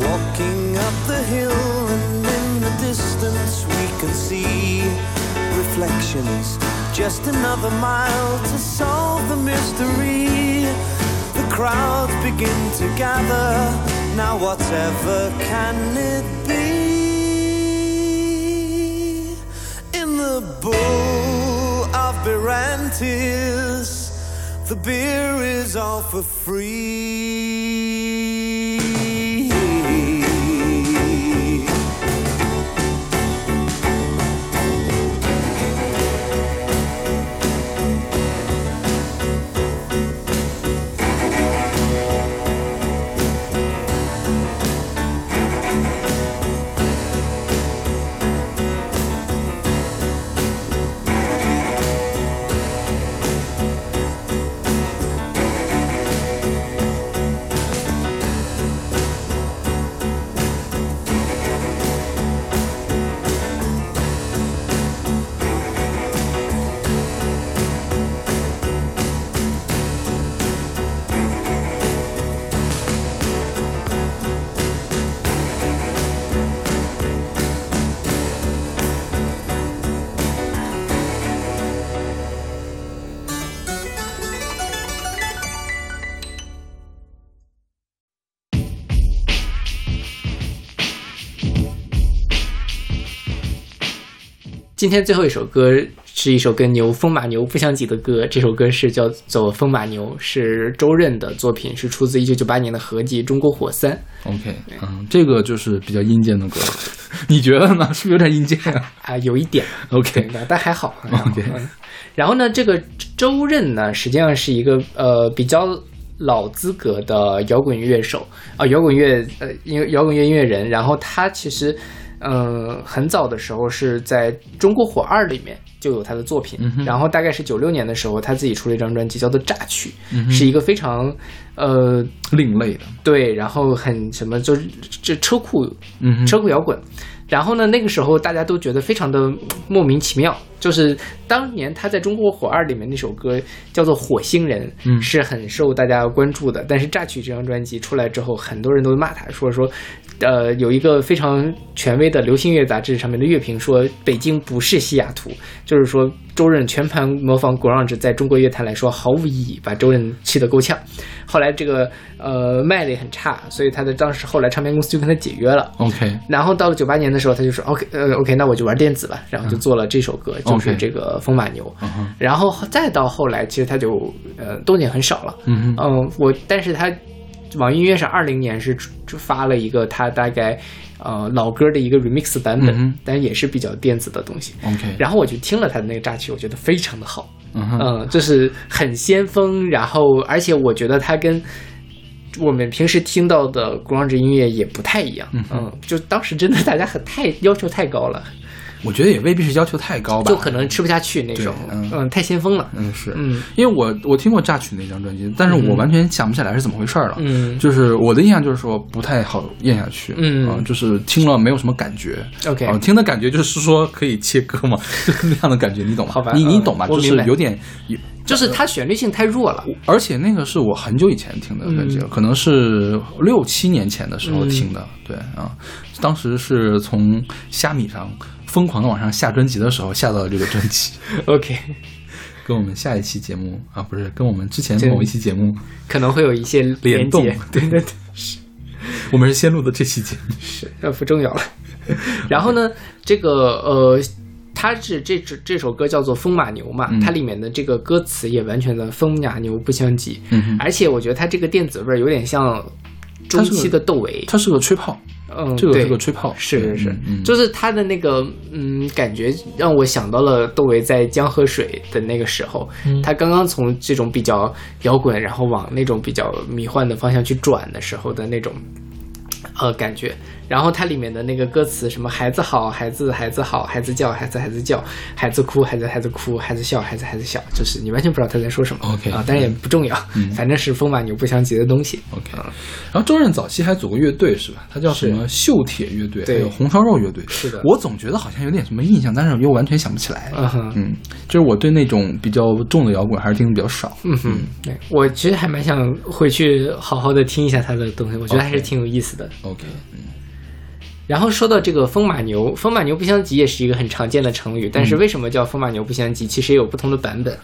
G: Walking up the hill, and in the distance we can see reflections. Just another mile to solve the mystery. The crowds begin to gather. Now, whatever can it be? Bull of Berantis, the beer is all for free.
A: 今天最后一首歌是一首跟牛风马牛不相及的歌，这首歌是叫做《风马牛》，是周任的作品，是出自一九九八年的合辑《中国火三》。
B: OK，嗯，这个就是比较阴间的歌，你觉得呢？是不是有点阴间啊
A: 啊，有一点
B: ？OK，
A: 对但还好。
B: OK
A: 嗯然后呢，这个周任呢，实际上是一个呃比较老资格的摇滚乐手啊、摇滚乐呃音摇滚乐音乐人。然后他其实呃很早的时候是在中国火二里面就有他的作品，然后大概是九六年的时候，他自己出了一张专辑叫做《榨取》，是一个非常呃
B: 另类的，
A: 对，然后很什么就是这车库
B: 嗯
A: 车库摇滚。然后呢，那个时候大家都觉得非常的莫名其妙，就是当年他在中国火二里面那首歌叫做《火星人》，
B: 嗯
A: 是很受大家关注的。但是《榨取》这张专辑出来之后，很多人都骂他，说说，呃，有一个非常权威的流行乐杂志上面的乐评说，北京不是西雅图，就是说周润全盘模仿 grunge，在中国乐坛来说毫无意义，把周润气得够呛。后来这个呃卖的也很差，所以他的当时后来唱片公司就跟他解约了。
B: OK，
A: 然后到了九八年的时候，他就说 OK 呃 OK，那我就玩电子吧，然后就做了这首歌，就是这个风马牛。然后再到后来，其实他就呃动静很少了。
B: 嗯哼
A: 嗯，我但是他网易音乐上二零年是发了一个他大概呃老歌的一个 remix 版本，
B: 嗯
A: 但也是比较电子的东西。
B: OK，
A: 然后我就听了他的那个扎曲，我觉得非常的好。
B: 嗯
A: 就是很先锋，然后而且我觉得他跟我们平时听到的 grunge 音乐也不太一样。嗯就当时真的大家很太要求太高了，
B: 我觉得也未必是要求太高吧，
A: 就可能吃不下去那时候。
B: 对嗯
A: 嗯，太先锋了。
B: 嗯是，
A: 嗯
B: 因为我我听过《榨取》那张专辑，但是我完全想不起来是怎么回事儿了。
A: 嗯
B: 就是我的印象就是说不太好咽下去，
A: 嗯
B: 啊就是听了没有什么感觉。
A: OK
B: 啊，听的感觉就是说可以切割嘛，就是那样的感觉，你懂吗？
A: 好吧嗯
B: 你你懂吧？就是有点有。
A: 就是它旋律性太弱了。
B: 而且那个是我很久以前听的专辑了，
A: 嗯
B: 可能是六七年前的时候听的。对啊，当时是从虾米上疯狂的往上下专辑的时候下到了这个专辑，
A: OK，
B: 跟我们下一期节目啊，不是跟我们之前
A: 这
B: 某一期节目，
A: 可能会有一些
B: 联动
A: 对。对对是。
B: 我们是先录的这期节目。
A: 是 那，不重要了。然后呢，这个呃，它是这这这首歌叫做《风马牛》嘛，
B: 嗯
A: 它里面的这个歌词也完全的风马牛不相及，
B: 嗯
A: 而且我觉得它这个电子味儿有点像中期的窦唯，
B: 它是个吹泡，
A: 嗯，对
B: 这个吹泡，
A: 是是是，就是他的那个嗯，感觉让我想到了窦唯在江河水的那个时候，
B: 嗯
A: 他刚刚从这种比较摇滚，然后往那种比较迷幻的方向去转的时候的那种。呃感觉。然后它里面的那个歌词，什么孩子好，孩子孩子好，孩子叫孩子孩子叫，孩子哭孩子孩子哭，孩子笑孩子孩子笑，就是你完全不知道他在说什么。
B: OK
A: 啊，但是也不重要，反正是风马牛不相及的东西。
B: OK，然后周润早期还组过乐队是吧？他叫什么锈铁乐队，还
A: 对
B: 有红烧肉乐队。
A: 是的
B: 我总觉得好像有点什么印象，但是又完全想不起来。
A: 嗯哼
B: 嗯，就是我对那种比较重的摇滚还是听的比较少。
A: 嗯哼，对我其实还蛮想回去好好的听一下他的东西，我觉得还是挺有意思的。
B: OK，嗯
A: 然后说到这个风马牛，风马牛不相及也是一个很常见的成语，但是为什么叫风马牛不相及，其实也有不同的版本。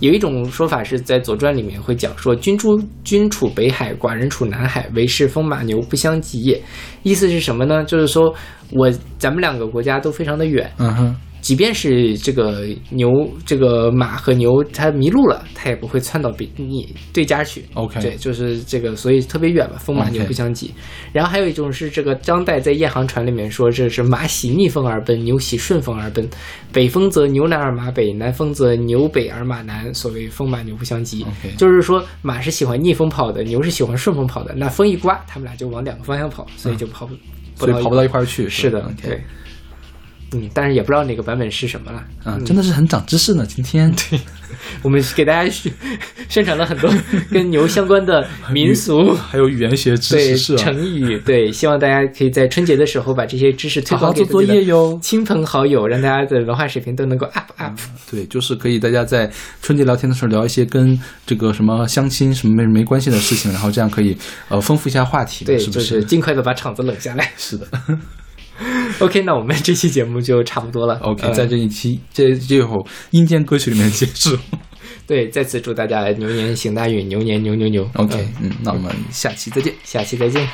A: 有一种说法是在《左传》里面会讲说：“君诸君处北海，寡人处南海，唯是风马牛不相及也。”意思是什么呢？就是说我咱们两个国家都非常的远，
B: 嗯哼，
A: 即便是这个牛、这个马和牛，它迷路了，它也不会窜到别你对家去。
B: OK
A: 对，就是这个，所以特别远嘛，风马牛不相及。然后还有一种是这个张岱在《夜航船》里面说，这是马喜逆风而奔，牛喜顺风而奔。北风则牛南而马北，南风则牛北而马南。所谓风马牛不相及就是说马是喜欢逆风跑的，牛是喜欢顺风跑的。那风一刮，他们俩就往两个方向跑，所以就跑不，
B: 所以跑不到一块儿去。
A: 是的
B: 吧，
A: 对。嗯，但是也不知道哪个版本是什么了。
B: 嗯，真的是很长知识呢。今天 对
A: 我们给大家宣宣传了很多 跟牛相关的 民俗。
B: 还有语言学知识
A: 成语，对，希望大家可以在春节的时候把这些知识推广给
B: 做作业哟。
A: 亲朋好友，让大家的文化水平都能够 up up。
B: 对，就是可以大家在春节聊天的时候聊一些跟这个什么相亲什么没没关系的事情，然后这样可以呃丰富一下话题嘛，
A: 对，
B: 是不
A: 就是尽快的把场子冷下来。
B: 是的。
A: OK，那我们这期节目就差不多了。
B: OK，
A: 呃
B: 在这一期这这首阴间歌曲里面结束。
A: 对，再次祝大家牛年行大运，牛年牛牛牛。
B: OK，
A: 嗯
B: 嗯，那我们下期再见。
A: 下期再见。